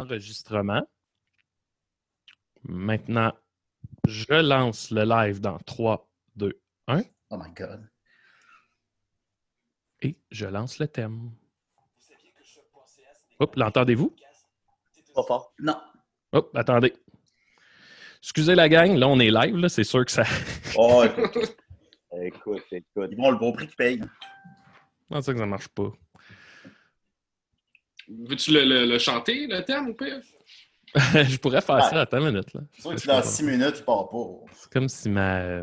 enregistrement. Maintenant, je lance le live dans 3, 2, 1. Oh my God. Et je lance le thème. Hop, l'entendez-vous? Pas fort. Non. Hop, attendez. Excusez la gang, là on est live, là, c'est sûr que ça. Oh, écoute, Écoute, écoute. ils vont le beau prix qu'ils payent. Comment ça que ça marche pas? Veux-tu le, le- le chanter, le thème, ou pire? je pourrais faire Ouais. ça, attends une minute. Là. C'est sûr que dans six minutes, il part pas. C'est comme si ma.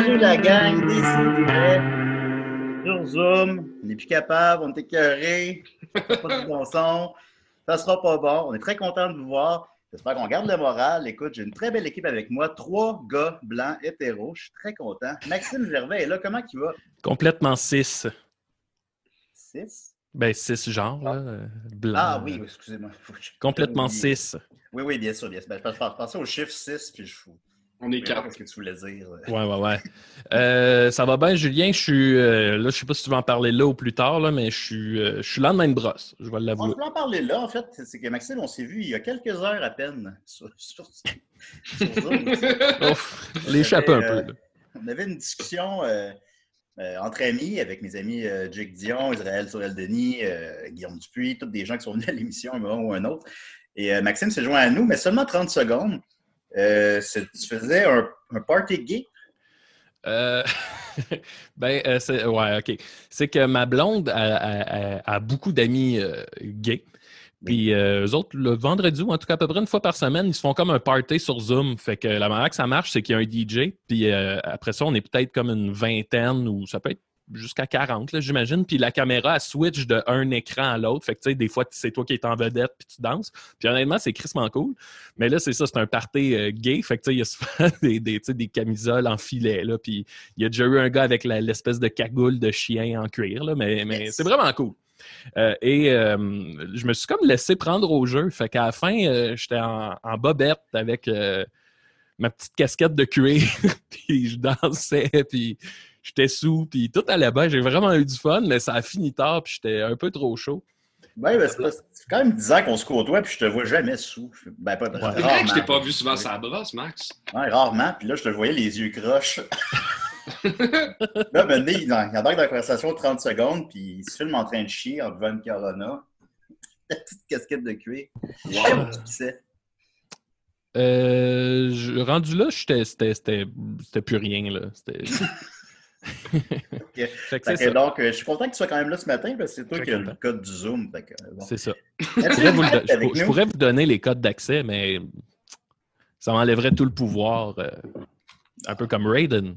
salut la gang, décidez. Sur Zoom, on n'est plus capable, on est écœuré, pas de bon son, ça sera pas bon. On est très content de vous voir. J'espère qu'on garde le moral. Écoute, j'ai une très belle équipe avec moi, trois gars blancs hétéros. Je suis très content. Maxime Gervais est là, comment il va? complètement 6. Six? Ben, 6 genres, là. euh, Blanc. Ah oui, excusez-moi. Complètement. 6. Oui, oui, bien sûr, bien sûr. Ben, je pensais au chiffre 6, puis je fous. On est quatre. Qu'est-ce que tu voulais dire? Ouais, ouais, ouais. Euh, ça va bien, Julien? Je suis. euh, là, je sais pas si tu vas en parler là ou plus tard, là, mais je suis, euh, je suis lendemain de brosse. Je vais On l'avouer. peut en parler là, en fait. C'est que Maxime, on s'est vu il y a quelques heures à peine sur, sur, sur. Ouf, l'échappé un peu. Euh, là. On avait une discussion euh, euh, entre amis avec mes amis euh, Jake Dion, Israël Sorel-Denis, euh, Guillaume Dupuis, tous des gens qui sont venus à l'émission un moment ou un autre. Et euh, Maxime s'est joint à nous, mais seulement 30 secondes. Euh, tu faisais un, un party gay? Euh, ben, euh, c'est, ouais, OK. C'est que ma blonde a, a- a- a beaucoup d'amis gays. Puis euh, eux autres, le vendredi, ou en tout cas à peu près une fois par semaine, ils se font comme un party sur Zoom. Fait que la manière que ça marche, c'est qu'il y a un DJ. Puis euh, après ça, on est peut-être comme une vingtaine ou ça peut être jusqu'à 40, là, j'imagine. Puis la caméra, elle switch de un écran à l'autre. Fait que tu sais, des fois, c'est toi qui es en vedette puis tu danses. Puis honnêtement, c'est crissement cool. Mais là, c'est ça, c'est un party euh, gay. Fait que tu sais, il y a souvent des, des, des camisoles en filet. Là, puis il y a déjà eu un gars avec l'espèce de cagoule de chien en cuir. Là, mais mais Yes. c'est vraiment cool. Euh, et euh, je me suis comme laissé prendre au jeu. Fait qu'à la fin, j'étais en, en bobette avec ma petite casquette de cuir. puis je dansais, puis j'étais sous, puis tout allait bien. J'ai vraiment eu du fun, mais ça a fini tard, puis j'étais un peu trop chaud. Oui, ben, c'est quand même 10 ans qu'on se côtoie, puis je te vois jamais sous. Ben, pas, C'est vrai que je t'ai pas vu souvent sur la brosse, Max. Ouais, rarement. Puis là, je te voyais les yeux croches. là, maintenant, il, il embarque dans la conversation 30 secondes, puis il se filme en train de chier en buvant une Corona. La petite casquette de cuir. Je sais pas où tu pissais. Euh, je- rendu là, j'étais- c'était c'était- c'était plus rien. Là. Que que donc, euh, je suis content que tu sois quand même là ce matin, parce que c'est toi Très qui as le code du Zoom. Bon. C'est ça. Je pourrais, vous je je pourrais donner les codes d'accès, mais ça m'enlèverait tout le pouvoir. euh, un peu comme Raiden.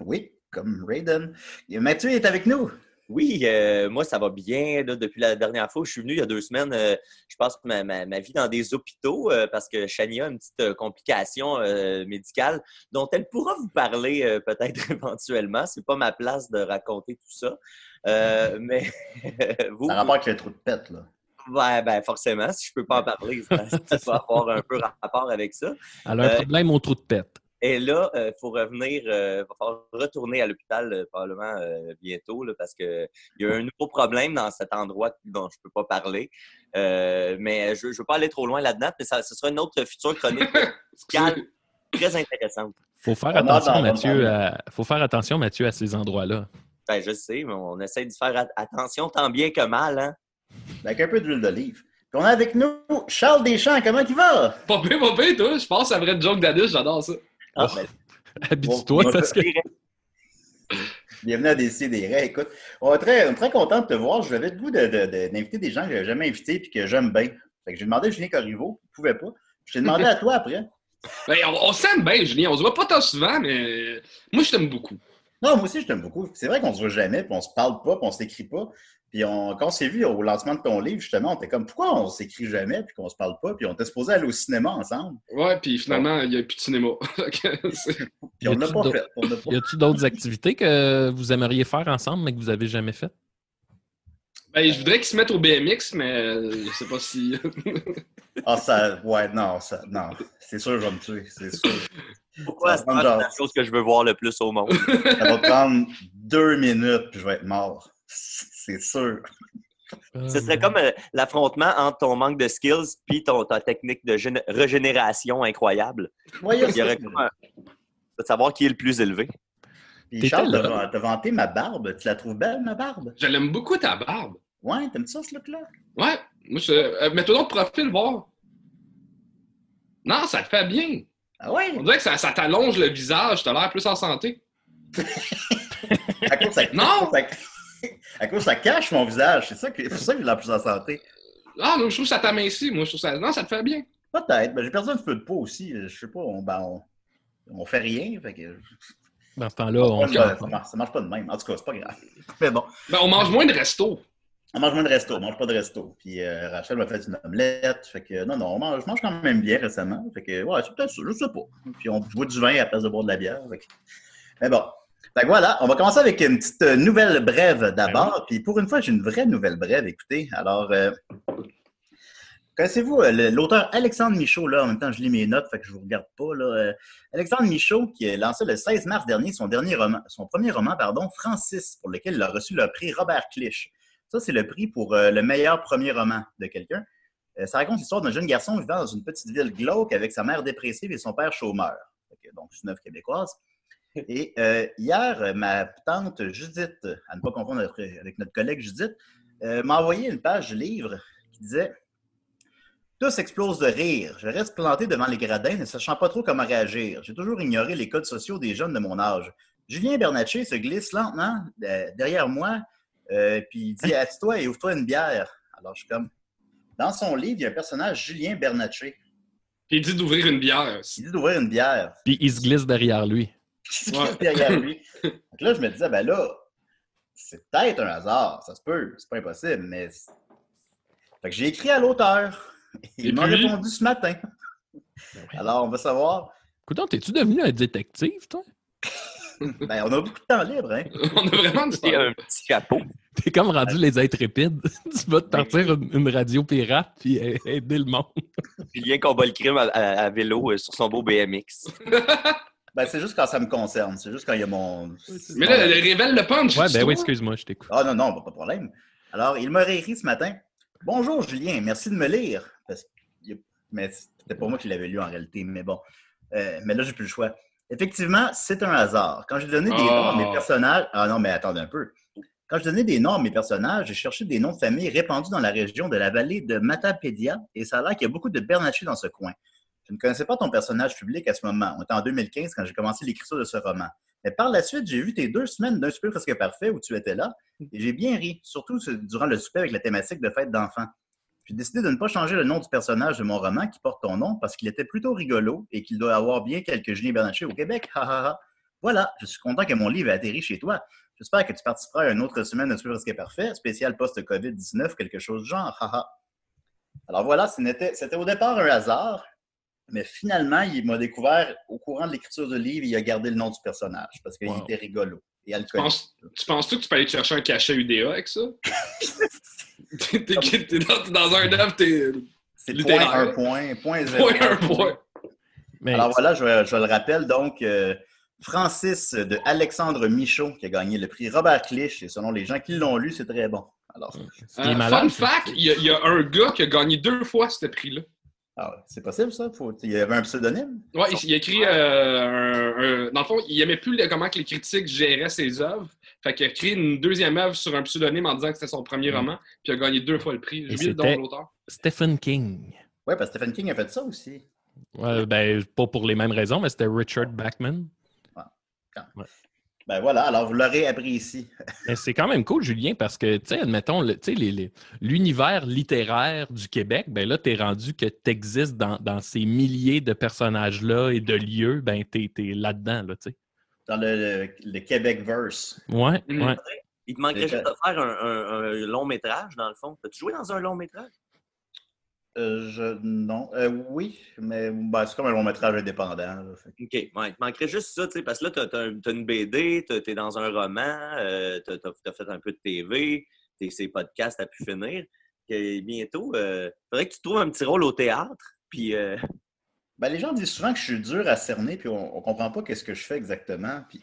Oui, comme Raiden. Et Mathieu est avec nous. Oui, euh, moi, ça va bien. là, depuis la dernière fois où je suis venu, il y a deux semaines, euh, je passe ma, ma- ma vie dans des hôpitaux euh, parce que Shania a une petite euh, complication euh, médicale dont elle pourra vous parler euh, peut-être éventuellement. C'est pas ma place de raconter tout ça. Euh, mais vous, Ça a rapport avec le trou de pète, là. ouais, ben, forcément, si je peux pas en parler, ça, ça va avoir un peu rapport avec ça. Elle a un Euh, problème au trou de pète. Et là, il faut revenir, il va falloir retourner à l'hôpital euh, probablement euh, bientôt là, parce qu'il y a un nouveau problème dans cet endroit dont je ne peux pas parler. Euh, mais je ne veux pas aller trop loin là-dedans, mais ça, ce sera une autre future chronique musicale très intéressante. Faut faire attention, on Mathieu, à... faut faire attention, Mathieu, à ces endroits-là. Ben, je sais, mais on essaie de faire at- attention tant bien que mal. Hein? Avec un peu d'huile d'olive. On a avec nous Charles Deschamps. Comment il va? Pas pire, pas toi. Je pense que ça vraie joke d'Adus, j'adore ça. Ah, Oh. ben, Habitue-toi, parce que Bienvenue à Décideret. Écoute, on est très, on est très content de te voir. J'avais le goût de- de- de- d'inviter des gens que j'ai jamais invités et que j'aime bien. Fait que j'ai demandé à Julien Corriveau. Il ne pouvait pas. Je t'ai demandé à toi après. Ben, on, on s'aime bien, Julien. On se voit pas tant souvent, mais moi, je t'aime beaucoup. Non, moi aussi, je t'aime beaucoup. C'est vrai qu'on se voit jamais, puis on se parle pas, puis on s'écrit pas. Puis on, quand on s'est vu au lancement de ton livre, justement, on était comme pourquoi on s'écrit jamais, puis qu'on se parle pas, puis on était supposé aller au cinéma ensemble? Ouais, puis finalement, il n'y a plus de cinéma. Puis on a-tu pas d'autres- fait. On l'a pas y a-tu d'autres activités que vous aimeriez faire ensemble, mais que vous avez jamais faites? ben, je voudrais qu'ils se mettent au BMX, mais euh, je sais pas si. Ah, ça. Ouais, non, ça. Non. C'est sûr, je vais me tuer. C'est sûr. pourquoi Ça c'est la chose que je veux voir le plus au monde? Ça va prendre deux minutes, puis je vais être mort. C'est sûr. Ce serait comme euh, l'affrontement entre ton manque de skills puis ton, ta technique de gén- régénération incroyable. Ouais, il y a Il y aurait comme un- de savoir qui est le plus élevé. Puis Charles, t'as vanté ma barbe. Tu la trouves belle, ma barbe? Je l'aime beaucoup, ta barbe. Ouais, t'aimes ça, ce look-là? Ouais. Moi, je. Euh, Mets-toi de profil, voir. Non, ça te fait bien. Ah ouais? On dirait que ça, ça t'allonge le visage. T'as l'air plus en santé. À cause, ça, Non! à cause ça- cache mon visage. C'est ça que, c'est pour ça que j'ai la plus en santé. Ah, non, je trouve que ça t'amincit. Moi, je trouve ça. Non, ça te fait bien. Peut-être. Ben, j'ai perdu un petit peu de peau aussi. Je sais pas. On, ben, on, on fait rien. Fait que, Dans ce temps-là, on... ça, ça marche, ça marche pas de même. En tout cas, c'est pas grave. Mais bon. Ben, on mange moins de resto. On mange moins de resto, on mange pas de resto. Puis euh, Rachel m'a fait une omelette. Fait que non, non, on mange, je mange quand même bien récemment. Fait que ouais, c'est peut-être ça, je sais pas. Puis on boit du vin à la place de boire de la bière. Fait que- Mais bon. Que voilà, on va commencer avec une petite euh, nouvelle brève d'abord. Puis pour une fois, j'ai une vraie nouvelle brève, écoutez. Alors, euh, connaissez-vous euh, l'auteur Alexandre Michaud, là, en même temps, je lis mes notes, fait que je vous regarde pas, là. Euh, Alexandre Michaud, qui a lancé le 16 mars dernier son dernier roman, son premier roman, pardon, Francis, pour lequel il a reçu le prix Robert Clich. Ça, c'est le prix pour euh, le meilleur premier roman de quelqu'un. Ça raconte l'histoire d'un jeune garçon vivant dans une petite ville glauque avec sa mère dépressive et son père chômeur. Donc, c'est une œuvre québécoise. Et euh, hier, ma tante Judith, à ne pas confondre avec- notre collègue Judith, euh, m'a envoyé une page du livre qui disait Tous explosent de rire. Je reste planté devant les gradins, ne sachant pas trop comment réagir. J'ai toujours ignoré les codes sociaux des jeunes de mon âge. Julien Bernatchez se glisse lentement euh, derrière moi, euh, puis il dit Assis-toi et ouvre-toi une bière. Alors, je suis comme. Dans son livre, il y a un personnage, Julien Bernatchez. Puis il dit d'ouvrir une bière. Il dit d'ouvrir une bière. Puis il se glisse derrière lui. Qui se derrière lui. Donc là, je me disais, ben là, c'est peut-être un hasard, ça se peut, c'est pas impossible, mais. Fait que j'ai écrit à l'auteur. Il m'a puis? répondu ce matin. Alors, on va savoir. Coudon, t'es-tu devenu un détective, toi? Ben, on a beaucoup de temps libre, hein? On a vraiment du un petit chapeau. T'es comme rendu les intrépides. tu vas te partir une, une radio pirate puis aider le monde. Julien combat le crime à, à- à vélo euh, sur son beau BMX. Ben, c'est juste quand ça me concerne. C'est juste quand il y a mon. Mais là, elle révèle le punch. Ouais, ben oui, excuse-moi, je t'écoute. Ah non, non, pas de problème. Alors, il m'a réécrit ce matin. Bonjour Julien, merci de me lire. Parce que- Mais c'était pas moi qui l'avais lu en réalité, mais bon. Euh, mais là, j'ai plus le choix. Effectivement, c'est un hasard. Quand j'ai donné des Oh. noms à mes personnages. Ah non, mais attendez un peu. Quand je donnais des noms à mes personnages, j'ai cherché des noms de famille répandus dans la région de la vallée de Matapédia, et ça a l'air qu'il y a beaucoup de Bernatchez dans ce coin. Je ne connaissais pas ton personnage public à ce moment. On était en 2015 quand j'ai commencé l'écriture de ce roman. Mais par la suite, j'ai vu tes deux semaines d'un super presque parfait où tu étais là, et j'ai bien ri, surtout durant le souper avec la thématique de fête d'enfants. J'ai décidé de ne pas changer le nom du personnage de mon roman qui porte ton nom parce qu'il était plutôt rigolo et qu'il doit avoir bien quelques Julien Bernatchez au Québec. Voilà, je suis content que mon livre ait atterri chez toi. J'espère que tu participeras à une autre semaine de Super Presque Parfait, spécial post-COVID-19, quelque chose du genre. Alors voilà, c'était au départ un hasard, mais finalement, il m'a découvert au courant de l'écriture du livre, il a gardé le nom du personnage parce qu'il Wow. était rigolo et Tu alcoolique. penses- tu penses-tu que tu peux aller te chercher un cachet UDA avec ça? T'es dans, t'es dans un œuvre, t'es. C'est point un point, point zéro. Point un point. Mais Alors voilà, je, je le rappelle, donc, euh, Francis de Alexandre Michaud qui a gagné le prix Robert Clich. Et selon les gens qui l'ont lu, c'est très bon. Alors, est Euh, malade, fun c'est- fact, il y, a- il y a un gars qui a gagné deux fois ce prix-là. Ah c'est possible ça? Faut- il y avait un pseudonyme? Ouais, il, il a écrit. euh, un- un- dans le fond, il aimait plus le- comment que les critiques géraient ses œuvres. Fait qu'il a écrit une deuxième œuvre sur un pseudonyme en disant que c'était son premier Mm. roman, puis il a gagné deux fois le prix. J'ai Et oublié le nom c'était- de l'auteur. Stephen King. Oui, parce que Stephen King a fait ça aussi. Ouais, ben, pas pour les mêmes raisons, mais c'était Richard Bachman. Ben voilà, alors vous l'aurez appris ici. Mais c'est quand même cool, Julien, parce que, tu sais, admettons, le- tu sais, les- les- l'univers littéraire du Québec, ben là, t'es rendu que t'existes dans, dans ces milliers de personnages-là et de lieux, ben t'es es, là-dedans, là, tu sais. Dans le, le, le Québec verse. Ouais, Mm. ouais. Il te manquerait juste de faire un, un- un long métrage, dans le fond. As-tu joué dans un long métrage? Euh, je, non. Euh, oui, mais ben, c'est comme un long métrage indépendant. là, fait que- OK. Ouais, il te manquerait juste ça, tu sais, parce que là, tu as, une BD, tu es dans un roman, tu as, fait un peu de TV, tes ces podcasts à pu finir. Bientôt, il faudrait que tu trouves un petit rôle au théâtre. Puis, euh, Ben, les gens disent souvent que je suis dur à cerner, puis on, on comprend pas qu'est-ce que je fais exactement. Puis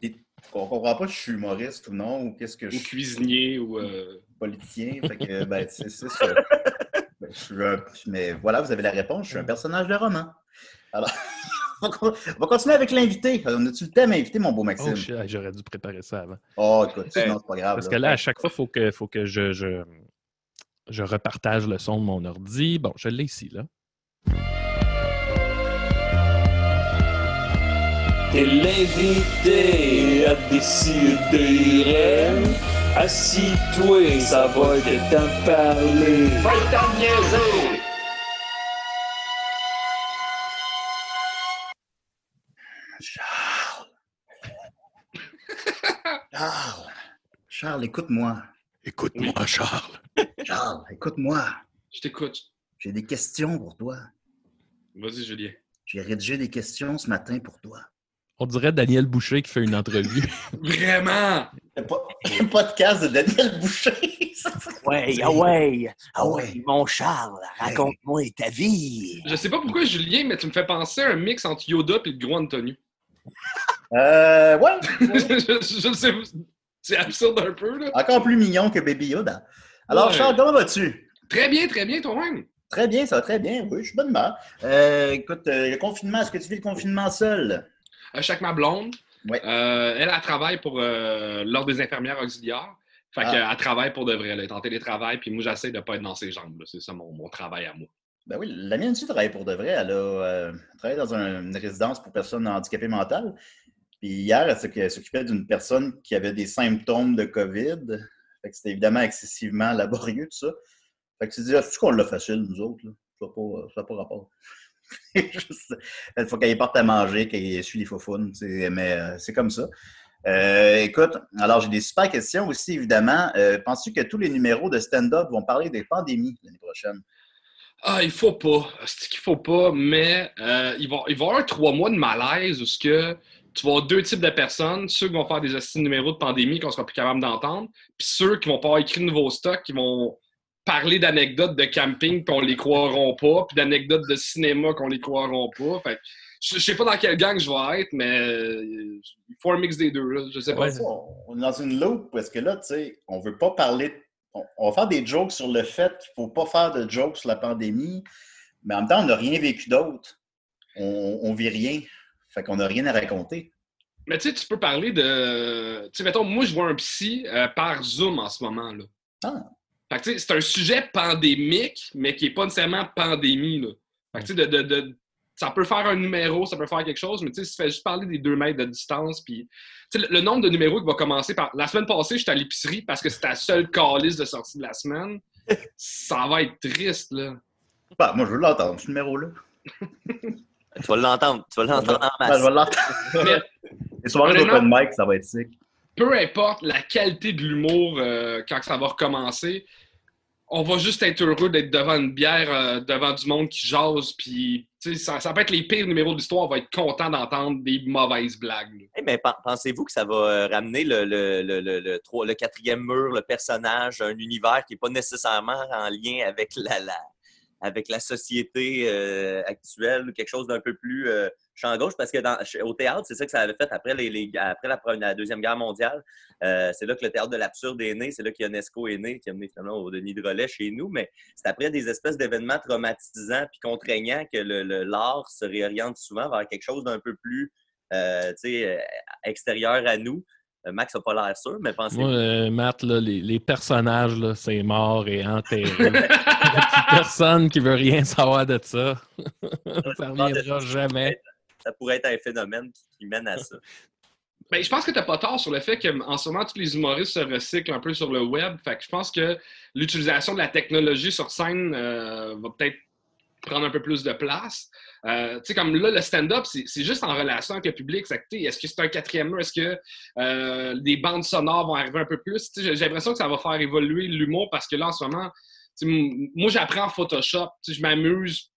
on comprend pas si je suis humoriste ou non, ou qu'est-ce que je Ou suis cuisinier, ou. euh, politicien. Fait que, ben, c'est ça. Je suis un- mais voilà, vous avez la réponse. Je suis un personnage de roman. Alors, on va continuer avec l'invité. On a-tu le thème invité, mon beau Maxime? Oh, j'aurais dû préparer ça avant. Oh, écoute, sinon, c'est pas grave. Parce que là, à chaque fois, il faut que, faut que je, je, je repartage le son de mon ordi. Bon, je l'ai ici, là. T'es l'invité à décider. Assis-toi, ça va de parler. Faites t'en niaiser! Charles! Charles! Charles, écoute-moi. Écoute-moi, Charles. Charles, écoute-moi. Je t'écoute. J'ai des questions pour toi. Vas-y, Julien. J'ai rédigé des questions ce matin pour toi. On dirait Daniel Boucher qui fait une entrevue. Vraiment! Le, po- le podcast de Daniel Boucher. ouais, ah ouais, ah ouais, mon Charles, raconte-moi ta vie. Je sais pas pourquoi, Julien, mais tu me fais penser à un mix entre Yoda et le gros Antonio. euh, ouais. je, sais. C'est absurde un peu, là. Encore plus mignon que Baby Yoda. Alors, Ouais. Charles, comment vas-tu? Très bien, très bien, toi-même. Très bien, ça va très bien. Oui, je suis bonne humeur. Euh, écoute, euh, le confinement, est-ce que tu vis le confinement seul? Euh, chaque ma blonde, Ouais. euh, elle, elle travaille pour euh, l'Ordre des infirmières auxiliaires. Fait Ah. qu'elle travaille pour de vrai. Elle est en télétravail, puis moi, j'essaie de pas être dans ses jambes. C'est ça mon, mon travail à moi. Ben oui, la mienne aussi travaille pour de vrai. Elle a euh, travaillé dans un- une résidence pour personnes handicapées mentales. Puis hier, elle s'oc- elle s'occupait d'une personne qui avait des symptômes de COVID. Fait que c'était évidemment excessivement laborieux, tout ça. Fait que tu te dis, est-ce qu'on l'a facile, nous autres? Là? Ça n'a pas rapport. Il faut qu'elle porte à manger, qu'elle essuie les faufounes. Mais euh, c'est comme ça. Euh, écoute, alors j'ai des super questions aussi, évidemment. Euh, Penses-tu que tous les numéros de stand-up vont parler des pandémies l'année prochaine? Ah, il faut pas. C'est qu'il faut pas, mais il, va, y avoir trois mois de malaise où ce que tu vas avoir deux types de personnes, ceux qui vont faire des astuces numéros de pandémie qu'on sera plus capable d'entendre, puis ceux qui vont pas écrit de nouveaux stocks, qui vont parler d'anecdotes de camping qu'on les croiront pas, puis d'anecdotes de cinéma qu'on les croiront pas. Fait que je, sais pas dans quelle gang je vais être, mais il faut un mix des deux. Là. Je sais pas. Ouais. On- est dans une loupe parce que là, tu sais, on veut pas parler. On, on va faire des jokes sur le fait qu'il faut pas faire de jokes sur la pandémie, mais en même temps, on n'a rien vécu d'autre. On, on vit rien. Fait qu'on n'a rien à raconter. Mais tu sais, tu peux parler de. Tu sais, mettons, moi, je vois un psy euh, par Zoom en ce moment. Là. Ah. Fait que tu sais, c'est un sujet pandémique, mais qui n'est pas nécessairement pandémie. Là. Fait que tu sais, de, de- de- ça peut faire un numéro, ça peut faire quelque chose, mais tu sais, si tu fais juste parler des deux mètres de distance, puis le, le nombre de numéros qui va commencer par. La semaine passée, j'étais à l'épicerie parce que c'était la seule calice de sortie de la semaine. Ça va être triste, là. Bah, moi, je veux l'entendre, ce numéro-là. Tu vas l'entendre, tu vas l'entendre en Ben, masse. je vais l'entendre. Mais Les soirées Honnêtement- d'open mic, ça va être sick. peu importe la qualité de l'humour euh, quand ça va recommencer, on va juste être heureux d'être devant une bière, euh, devant du monde qui jase, puis ça, ça peut être les pires numéros de l'histoire, on va être content d'entendre des mauvaises blagues. là. Eh, mais pen- pensez-vous que ça va euh, ramener le, le quatrième mur, le personnage, un univers qui n'est pas nécessairement en lien avec la, la, avec la société euh, actuelle ou quelque chose d'un peu plus euh, champ gauche parce que au théâtre, c'est ça que ça avait fait après, la, Deuxième Guerre mondiale. Euh, c'est là que le théâtre de l'absurde est né, c'est là que Ionesco est né, qui a mené finalement au Denis de Relais chez nous. Mais c'est après des espèces d'événements traumatisants puis contraignants que l'art se réoriente souvent vers quelque chose d'un peu plus euh, extérieur à nous. Euh, Max n'a pas l'air sûr, mais pensez Moi, euh, Matt, là, les, les personnages, là, c'est mort et enterré. Il n'y a plus personne qui veut rien savoir de ça. ça reviendra jamais. ça pourrait être un phénomène qui, qui mène à ça. Ben, je pense que tu n'as pas tort sur le fait qu'en ce moment, tous les humoristes se recyclent un peu sur le web. Fait que je pense que l'utilisation de la technologie sur scène euh, va peut-être prendre un peu plus de place. Euh, tu sais, comme là, le stand-up, c'est juste en relation avec le public. Est-ce que c'est un quatrième mur? Est-ce que euh, des bandes sonores vont arriver un peu plus? J'ai l'impression que ça va faire évoluer l'humour parce que là, en ce moment, moi, j'apprends en Photoshop. Je m'amuse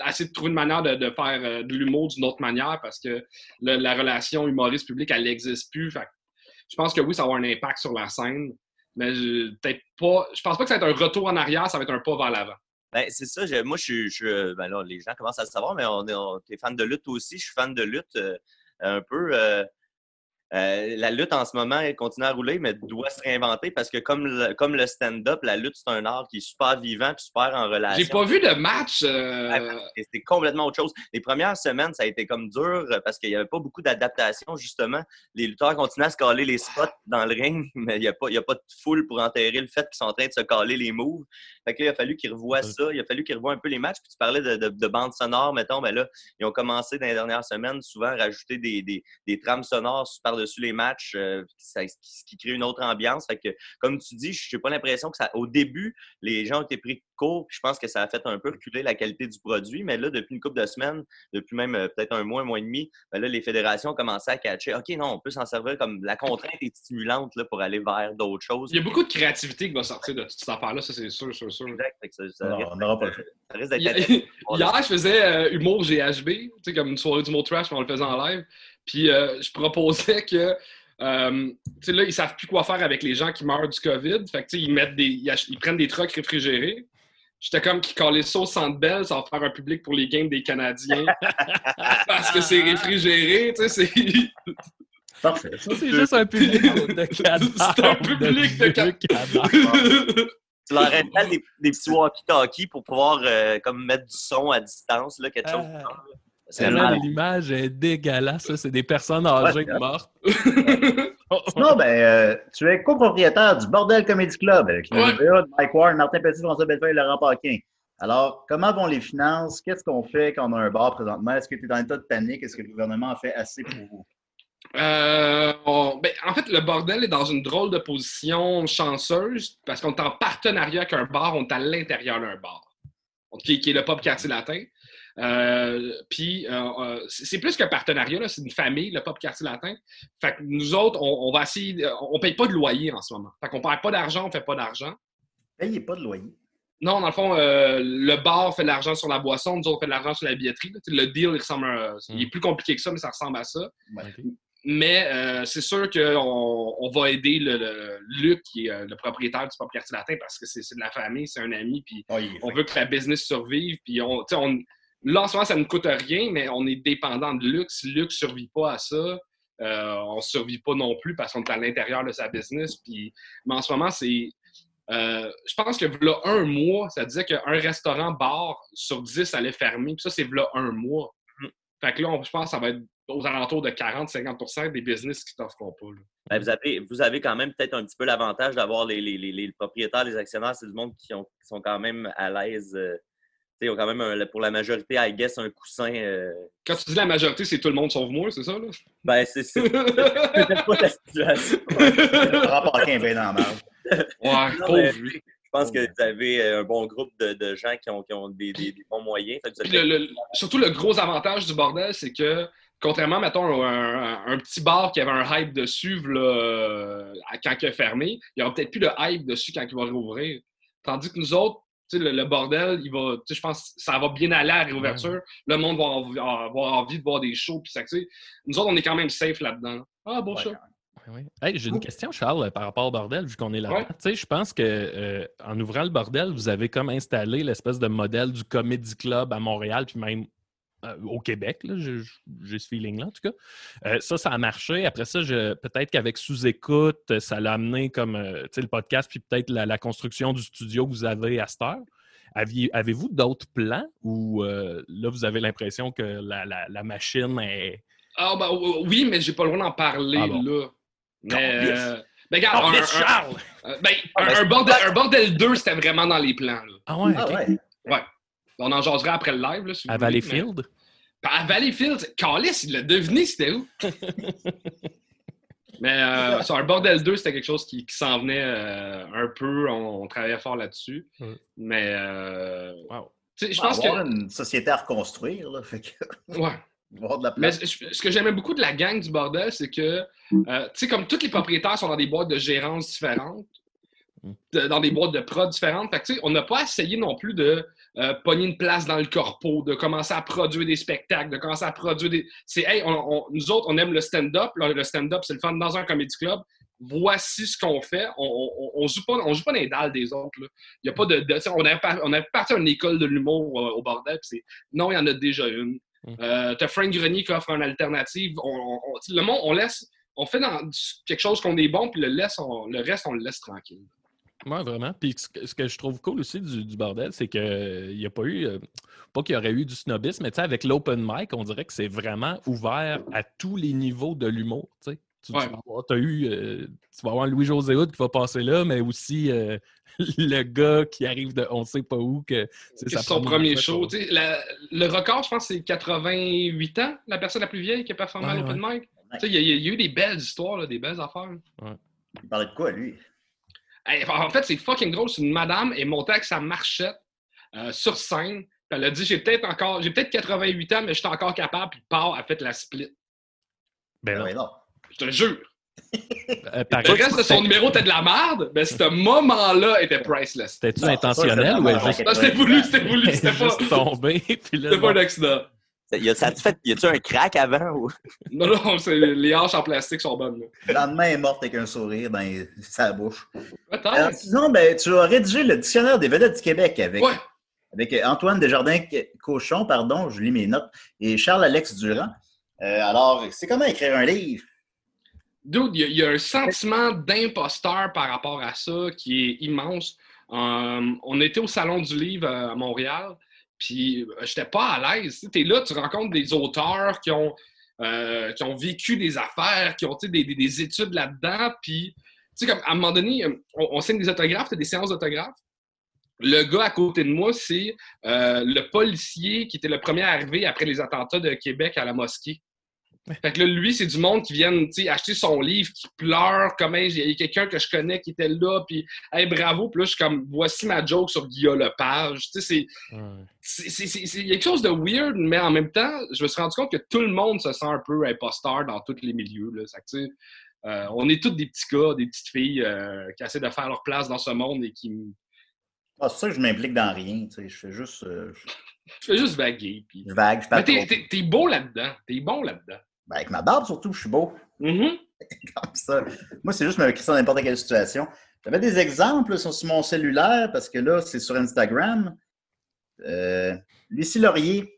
à essayer de trouver une manière de, faire euh, de l'humour d'une autre manière parce que la relation humoriste-public, elle n'existe plus. Je pense que oui, ça va avoir un impact sur la scène, mais peut-être pas. Je pense pas que ça va être un retour en arrière, ça va être un pas vers l'avant. Ben, c'est ça. je- moi, je suis. je- ben là, les gens commencent à le savoir, mais on est, on, t'es fan de lutte aussi. Je suis fan de lutte euh, un peu. euh, euh, la lutte en ce moment, elle continue à rouler, mais doit se réinventer parce que comme le, comme le stand-up, la lutte, c'est un art qui est super vivant et super en relation. J'ai pas vu de match. euh, C'était complètement autre chose. Les premières semaines, ça a été comme dur euh, parce qu'il n'y avait pas beaucoup d'adaptation, justement. Les lutteurs continuaient à se caler les spots dans le ring, mais il n'y a, pas- y a pas de foule pour enterrer le fait qu'ils sont en train de se caler les moves. Fait que là, il a fallu qu'ils revoient ça. Il a fallu qu'ils revoient un peu les matchs. Puis tu parlais de, de, de bandes sonores, mettons. Ben là, ils ont commencé dans les dernières semaines souvent à rajouter des, des, des trames sonores par-dessus les matchs, euh, ça- ce qui crée une autre ambiance. Fait que, comme tu dis, je n'ai pas l'impression que ça. Au début, les gens ont été pris de court, puis je pense que ça a fait un peu reculer la qualité du produit. Mais là, depuis une couple de semaines, depuis même euh, peut-être un mois, un mois et demi, ben là, les fédérations ont commencé à catcher. OK, non, on peut s'en servir comme la contrainte est stimulante là, pour aller vers d'autres choses. Il y a beaucoup de créativité qui va sortir de toute cette affaire-là, ça c'est sûr, sûr, sûr. Exact. Ça, ça Non, risque, on n'aura pas le choix. ça risque d'être Hier, je faisais euh, humour GHB, tu sais, comme une soirée d'humour trash, mais on le faisait en live. Puis euh, je proposais que, euh, tu sais, là, ils savent plus quoi faire avec les gens qui meurent du COVID. Fait que, tu sais, ils, mettent des, ils, prennent des trucks réfrigérés. J'étais comme qui collait ça au centre belle, ça va faire un public pour les games des Canadiens. parce que c'est réfrigéré, tu sais, c'est. Parfait. Ça, c'est juste un public de cadavres. C'est un public de cadavres. Tu leur installes des, des petits walkie-talkies pour pouvoir euh, comme mettre du son à distance, là, quelque chose. L'image est dégueulasse. ça. C'est des personnes âgées Ouais, mortes. Sinon, ben, euh, tu es copropriétaire du Bordel Comedy Club avec Ouais. Noël Mike Ward, Martin Petit, François Bellefeuille et Laurent Paquin. Alors, comment vont les finances? Qu'est-ce qu'on fait quand on a un bar présentement? Est-ce que tu es dans l'état de panique? Est-ce que le gouvernement a fait assez pour vous? Euh, on- ben, en fait, le bordel est dans une drôle de position chanceuse parce qu'on est en partenariat avec un bar, on est à l'intérieur d'un bar, qui, qui est le pub quartier latin. Euh, Puis, euh, euh, c'est plus qu'un partenariat, là, c'est une famille, le pub quartier latin. Fait que nous autres, on, on va essayer, on paye pas de loyer en ce moment. Fait qu'on perd pas d'argent, on fait pas d'argent. Payez pas de loyer. Non, dans le fond, euh, le bar fait de l'argent sur la boisson, nous autres, on fait de l'argent sur la billetterie. là. Le deal, il, ressemble à- il est plus compliqué que ça, mais ça ressemble à ça. Mais euh, c'est sûr qu'on on va aider le, le- Luc, qui est le propriétaire du Pop Quartier Latin, parce que c'est de la famille, c'est un ami, puis Oh, est on veut que la business survive. Puis on, tu sais, on, là, en ce moment, ça ne coûte rien, mais on est dépendant de. Si Luc ne survit pas à ça, euh, on ne survit pas non plus parce qu'on est à l'intérieur de sa business. Puis, mais en ce moment, c'est. euh, je pense que là, un mois, ça disait qu'un restaurant-bar sur 10 allait fermer. Puis ça, c'est là un mois. Fait que là, on- je pense que ça va être aux alentours de 40-50% des business qui t'offrent pas. Ben, vous, avez, vous avez quand même peut-être un petit peu l'avantage d'avoir les, les- les- les propriétaires, les actionnaires, c'est du monde qui, ont- qui sont quand même à l'aise. euh, ils ont quand même, un- pour la majorité, I guess, un coussin. euh, Quand tu dis la majorité, c'est tout le monde sauf moi, c'est ça? Là? Ben, c'est c'est peut-être pas la situation. Dans la marge. ouais, Non, mais-. Je pense que vous avez euh, un bon groupe de, de gens qui ont, qui ont des, des- des bons moyens. Fait que vous Puis avez- le- le- surtout, le gros avantage du bordel, c'est que, contrairement, mettons, à un, un- un petit bar qui avait un hype dessus là, euh, quand il a fermé, il n'y aura peut-être plus de hype dessus quand il va rouvrir. Tandis que nous autres, sais, le, le bordel, il va, je pense que ça va bien aller à la réouverture. Le monde va avoir, envie de voir des shows. Puis ça, tu sais, nous autres, on est quand même safe là-dedans. Ah, bon Ouais. Hey, J'ai une question, Charles, par rapport au bordel, vu qu'on est là. Sais, je pense que euh, en ouvrant le bordel, vous avez comme installé l'espèce de modèle du Comedy Club à Montréal, puis même euh, au Québec. là, J'ai ce feeling-là, en tout cas. Euh, ça, ça a marché. Après ça, je- peut-être qu'avec sous-écoute, ça l'a amené comme euh, tu sais, le podcast, puis peut-être la, la construction du studio que vous avez à cette heure. Aviez- Avez-vous d'autres plans ou euh, là, vous avez l'impression que la, la- la machine est. Ah, ben, oui, mais j'ai pas le droit d'en parler, Ah bon. là. Mais. Ben, regarde, un- Charles! ben, Ah, un, ben, un bordel, un bordel 2, c'était vraiment dans les plans, là. Ah ouais, Ah ok. ouais. On en jaserait après le live, là, si À Valleyfield? À Valleyfield, Carlis, il l'a deviné, c'était où? Mais euh, sur un bordel 2, c'était quelque chose qui, qui s'en venait euh, un peu. On, on travaillait fort là-dessus. Ouais. Mais euh, Wow. je pense que. une société à reconstruire, là. Fait que, Ouais. il va y avoir de la Mais place. ce ce que j'aimais beaucoup de la gang du bordel, c'est que, euh, tu sais, comme tous les propriétaires sont dans des boîtes de gérance différentes, de- dans des boîtes de prod différentes, fait que, on n'a pas essayé non plus de euh, pogner une place dans le corpo, de commencer à produire des spectacles, de commencer à produire des. C'est, hey, on- on- nous autres, on aime le stand-up. Le stand-up, c'est le fun dans un comedy club. Voici ce qu'on fait. On, on, on joue pas, on joue pas dans les dalles des autres. là. Y a pas de, on avait on avait parti à une école de l'humour euh, au bordel. c'est, non, il y en a déjà une. Mm. Euh, T'as Frank Grenier qui offre une alternative. Le monde, on laisse, on fait dans quelque chose qu'on est bon, puis le, laisse, le reste, on le laisse tranquille. Oui, vraiment. Puis ce que, ce que je trouve cool aussi du, du bordel, c'est qu'il n'y a pas eu, euh, pas qu'il y aurait eu du snobisme, mais tu sais, avec l'open mic, on dirait que c'est vraiment ouvert à tous les niveaux de l'humour. Tu sais. Tu, tu Ouais. vas avoir, t'as eu, euh, tu vas avoir Louis-José Hood qui va passer là, mais aussi euh, le gars qui arrive de on sait pas où, que c'est son premier show. qu'on- tu sais, la- le record, je pense, c'est 88 ans, la personne la plus vieille qui a performé à Ouais, l'open mic. Tu sais, Il y, y a eu des belles histoires, là, des belles affaires. Il parlait de quoi, lui? En fait, c'est fucking drôle. C'est une madame est montée avec sa marchette euh, sur scène. Puis Elle a dit J'ai peut-être encore, j'ai peut-être 88 ans, mais je suis encore capable. Puis part, elle a fait la split. Ben Ah non. ouais, non. Je te jure. Euh, Le reste de son numéro était de la merde, mais ce moment-là était priceless. C'était-tu intentionnel ou elle vraiment juste, Non, c'était voulu, c'était voulu. C'était pas, tombé? Puis là, c'était pas un accident. Y a-tu fait, y a-tu un crack avant? Ou... Non, non, c'est- les hanches en plastique sont bonnes. lendemain, elle est morte avec un sourire dans les- sa bouche. Euh, sinon, ben, tu as rédigé le dictionnaire des vedettes du Québec avec, Ouais. avec Antoine Desjardins-Cochon, pardon, je lis mes notes, et Charles-Alex Durand. Euh, alors, c'est comment écrire un livre? Dude, il y, a- il y a un sentiment d'imposteur par rapport à ça qui est immense. Euh, on était au Salon du Livre euh, à Montréal, puis euh, j'étais pas à l'aise. Tu es là, tu rencontres des auteurs qui ont, euh, qui ont vécu des affaires, qui ont des, des- des études là-dedans, puis tu sais, à un moment donné, euh, on, signe des autographes, tu des séances d'autographes. Le gars à côté de moi, c'est le policier qui était le premier arrivé après les attentats de Québec à la mosquée. Fait que là, lui, c'est du monde qui viennent acheter son livre, qui pleure, comme hey, il y a quelqu'un que je connais qui était là, puis hey, bravo, puis là, je suis comme voici ma joke sur Guillaume Lepage. Il y a quelque chose de weird, mais en même temps, je me suis rendu compte que tout le monde se sent un peu imposteur dans tous les milieux. Là. Que, euh, on est tous des petits gars, des petites filles euh, qui essaient de faire leur place dans ce monde et qui Ah, c'est ça que je m'implique dans rien. tu sais, Je fais juste. euh, je, je fais juste vaguer. Puis... je vague, je Mais trop. t'es beau là-dedans. T'es bon là-dedans. Ben, avec ma barbe, surtout, je suis beau. Mhm. Comme ça. Moi, c'est juste me ça dans n'importe quelle situation. J'avais des exemples sur, mon cellulaire parce que là, c'est sur Instagram. Euh, Lucie Laurier,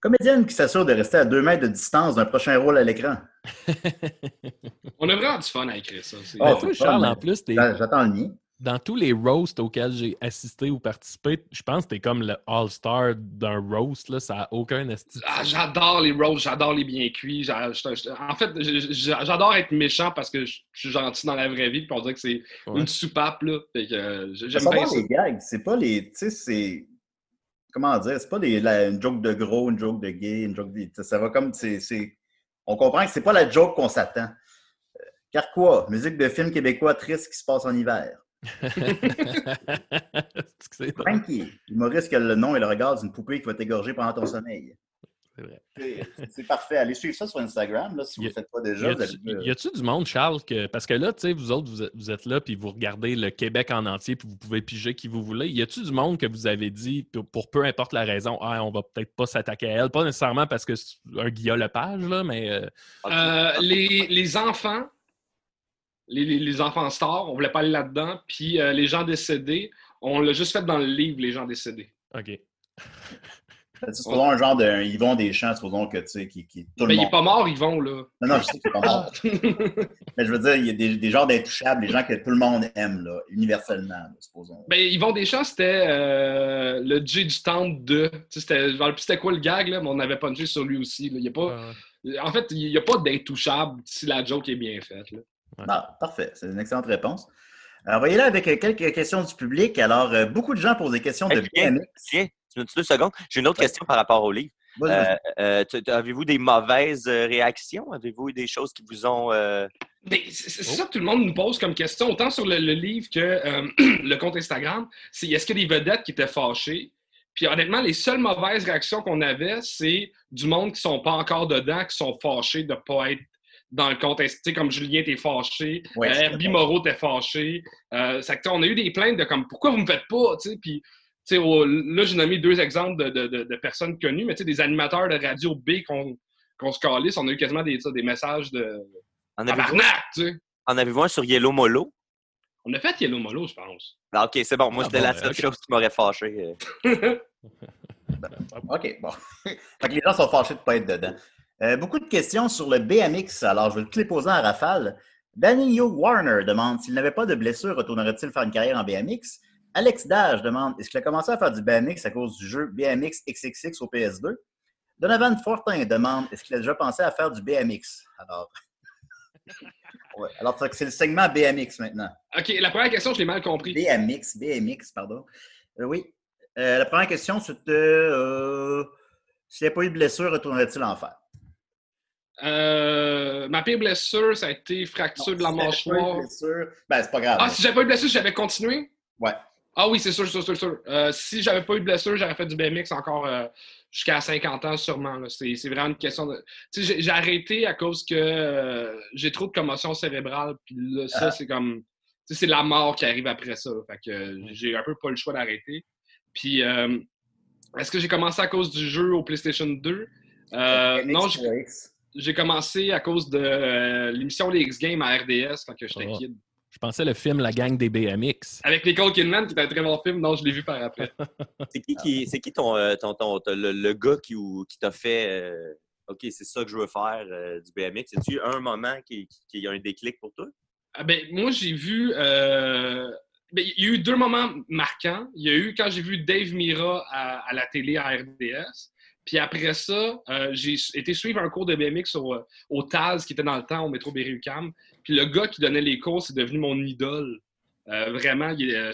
comédienne qui s'assure de rester à deux mètres de distance d'un prochain rôle à l'écran. On a vraiment du fun à écrire ça. c'est- Oh, toi, fun, en plus, J'attends le mien. Dans tous les roasts auxquels j'ai assisté ou participé, je pense que t'es comme le all-star d'un roast. Là, ça n'a aucun esti. de Ah, j'adore les roasts, j'adore les bien cuits. en fait, j'adore être méchant parce que je suis gentil dans la vraie vie, puis on dirait que c'est Ouais. une soupape. Là. Fait que, euh, j'aime bien ça. les gags, c'est pas les. Tu sais, c'est. Comment dire? C'est pas des, la- une joke de gros, une joke de gay, une joke de. Ça va comme. c'est c'est- On comprend que c'est pas la joke qu'on s'attend. Euh, Car quoi? Musique de film québécois triste qui se passe en hiver. Que Frankie, humoriste qui a le nom et le regard d'une poupée qui va t'égorger pendant ton sommeil. c'est vrai. C'est- C'est parfait. Allez suivre ça sur Instagram, là, si vous ne le faites pas déjà. allez- y a-tu du monde, Charles, que. Parce que là, tu sais, vous autres, vous êtes, vous êtes là, puis vous regardez le Québec en entier, puis vous pouvez piger qui vous voulez. Y a-tu du monde que vous avez dit, pour, pour peu importe la raison, ah, on va peut-être pas s'attaquer à elle? Pas nécessairement parce que c'est un Guillaume Lepage, là, mais. euh, Euh, les, les enfants, les, les- les enfants stars, on voulait pas aller là-dedans. Puis euh, les gens décédés, on l'a juste fait dans le livre, les gens décédés. OK. Supposons un genre de Yvon Deschamps, supposons que tu sais, qui, qui tout Ben, le il monde. est pas mort, ils vont, là. Non, non, je sais qu'il est pas mort. Mais je veux dire, il y a des, des genres d'intouchables, des gens que tout le monde aime, là, universellement, là, supposons. Ben, Yvon Deschamps, c'était euh, le J du temple de. Tu sais, c'était, quoi le gag, là, mais on avait punché sur lui aussi. là. Il y a pas, Ah, en fait, il n'y a pas d'intouchable si la joke est bien faite. là. Non, parfait. C'est une excellente réponse. Euh, on va y aller avec euh, quelques questions du public. Alors, euh, beaucoup de gens posent des questions de Hey, tu me dis deux secondes. J'ai une autre Ouais. question par rapport au livre. Euh, euh, Avez-vous des mauvaises euh, réactions? Avez-vous eu des choses qui vous ont. euh, c'est Oh. ça que tout le monde nous pose comme question, autant sur le, le livre que euh, le compte Instagram. C'est est-ce qu'il y a des vedettes qui étaient fâchées? Puis honnêtement, les seules mauvaises réactions qu'on avait, c'est du monde qui sont pas encore dedans, qui sont fâchés de pas être dans le compte. Tu sais, comme Julien, t'es fâché. Ouais, euh, Herbie vrai. Moreau, t'es fâché. Euh, ça fait que, tu sais, on a eu des plaintes de comme pourquoi vous me faites pas? Tu sais, puis tu sais, au- là, j'ai nommé deux exemples de, de- de- de personnes connues, mais tu sais, des animateurs de radio B qu'on qu'on se calisse, on a eu quasiment des, des messages de En avez-vous tu sais. en avez-vous un sur Yellow Molo? On a fait Yellow Molo, je pense. Ah, ok, c'est bon. Moi, Ah, c'était bon, la ben, seule chose qui m'aurait fâché. euh. OK, bon. fait que les gens sont fâchés de ne pas être dedans. Euh, beaucoup de questions sur le BMX. Alors, je vais toutes les poser en rafale. Danny Hugh Warner demande s'il n'avait pas de blessure, retournerait-il faire une carrière en BMX? Alex Dage demande est-ce qu'il a commencé à faire du BMX à cause du jeu BMX XXX au PS2? Donovan Fortin demande est-ce qu'il a déjà pensé à faire du BMX? Alors, ouais. Alors c'est c'est le segment BMX maintenant. OK, la première question, je l'ai mal compris. BMX, BMX, pardon. Euh, oui. Euh, la première question, c'était euh, s'il n'y a pas eu de blessure, retournerait-il en faire? Euh, ma pire blessure, ça a été fracture de la Si mâchoire. blessure, ben, c'est pas grave. Ah, si j'avais pas eu de blessure, j'avais continué? Ouais. Ah oui, c'est sûr, c'est sûr, c'est sûr. Euh, si j'avais pas eu de blessure, j'aurais fait du BMX encore euh, jusqu'à 50 ans, sûrement. C'est vraiment une question de. Tu sais, j'ai- arrêté à cause que j'ai trop de commotion cérébrale. Puis là, ça, Ah. c'est comme. Tu sais, c'est la mort qui arrive après ça. Fait que euh, j'ai un peu pas le choix d'arrêter. Puis, est-ce que j'ai commencé à cause du jeu au PlayStation 2? Euh, BMX non, j'ai-. J'ai commencé à cause de euh, l'émission Les X Games à RDS quand j'étais Oh. kid. Je pensais le film La gang des BMX. Avec Nicole Kidman, qui est un très bon film. Non, je l'ai vu par après. C'est qui, qui, c'est qui ton, euh, ton, ton- ton- le, le gars qui, t'a fait euh, OK, c'est ça que je veux faire euh, du BMX? As-tu un moment qui, qui, qui a un déclic pour toi? Ah ben, moi, j'ai vu. euh, ben, il y a eu deux moments marquants. Il y a eu quand j'ai vu Dave Mira à, à la télé à RDS. Puis après ça, euh, j'ai été suivre un cours de BMX au, au Taz, qui était dans le temps, au métro Berry-UQAM. Puis le gars qui donnait les cours, c'est devenu mon idole. Euh, vraiment, il, euh,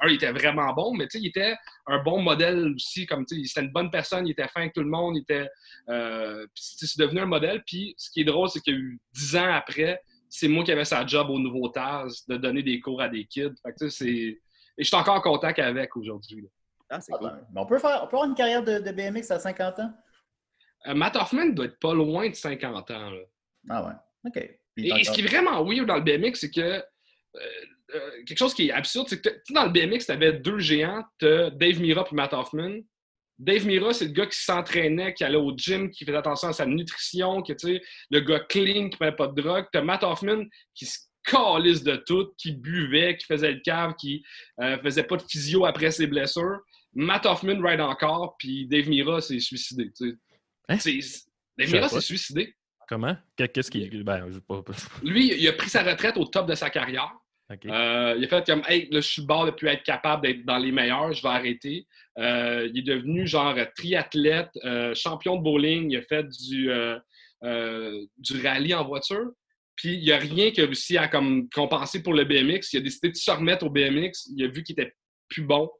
un, il était vraiment bon, mais il était un bon modèle aussi. Comme c'était une bonne personne, il était fin avec tout le monde, il était. euh, c'est devenu un modèle. Puis ce qui est drôle, c'est qu'il y a eu dix ans après, c'est moi qui avais sa job au Nouveau Taz de donner des cours à des kids. Fait. Et je suis encore en contact avec aujourd'hui. Là. Ah, c'est Ah, cool. ben, mais on, peut faire, on peut avoir une carrière de, de BMX à 50 ans? Euh, Matt Hoffman doit être pas loin de 50 ans. là. Ah ouais. OK. Et, t'as et ce qui est vraiment weird dans le BMX, c'est que euh, euh, quelque chose qui est absurde, c'est que dans le BMX, tu avais deux géants, t'as Dave Mira et Matt Hoffman. Dave Mira, c'est le gars qui s'entraînait, qui allait au gym, qui faisait attention à sa nutrition, qui, tu sais, le gars clean, qui ne prenait pas de drogue. Tu as Matt Hoffman qui se calisse de tout, qui buvait, qui faisait le cave, qui euh, faisait pas de physio après ses blessures. Matt Hoffman ride encore, puis Dave Mira s'est suicidé. Hein? Dave Mira s'est suicidé. Comment? Qu'est- Qu'est-ce qui. Ben, je pas. Lui, il a pris sa retraite au top de sa carrière. Euh, il a fait comme, hey, là, je suis le bord de plus être capable d'être dans les meilleurs, je vais arrêter. Euh, il est devenu genre triathlète, euh, champion de bowling, il a fait du, du rallye en voiture. Puis il n'y a rien qui a réussi à comme, compenser pour le BMX. Il a décidé de se remettre au BMX. Il a vu qu'il était plus bon.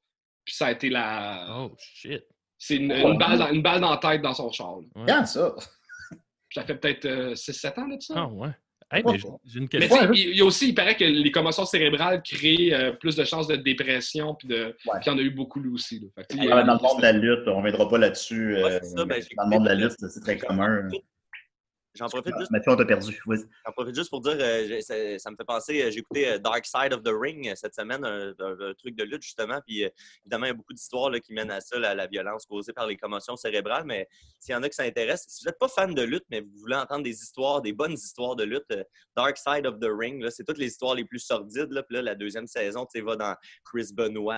Puis ça a été la. Oh, shit. C'est une, une balle dans, une balle dans la tête dans son char. Ouais. Quand ça? Ça fait peut-être euh, 6-7 ans de ça. Ah, ouais. Hey, mais j'ai- une Mais question. tu sais, il il y a aussi, il paraît que les commotions cérébrales créent euh, plus de chances de dépression, puis de, Ouais. puis il y en a eu beaucoup lui aussi. là. Fait Ah, Dans le monde de la lutte, on ne viendra pas là-dessus. Ouais, euh, ben, mais dans le monde de la lutte, c'est très commun. J'en profite juste Mathieu, on t'a perdu. J'en profite juste pour dire, euh, ça, ça me fait penser, euh, j'ai écouté euh, Dark Side of the Ring cette semaine, un, un- un truc de lutte justement, puis euh, évidemment, il y a beaucoup d'histoires qui mènent à ça, la, la violence causée par les commotions cérébrales, mais s'il y en a qui s'intéressent, si vous n'êtes pas fan de lutte, mais vous voulez entendre des histoires, des bonnes histoires de lutte, euh, Dark Side of the Ring, c'est toutes les histoires les plus sordides, là, puis là, la deuxième saison, tu sais, va dans Chris Benoit,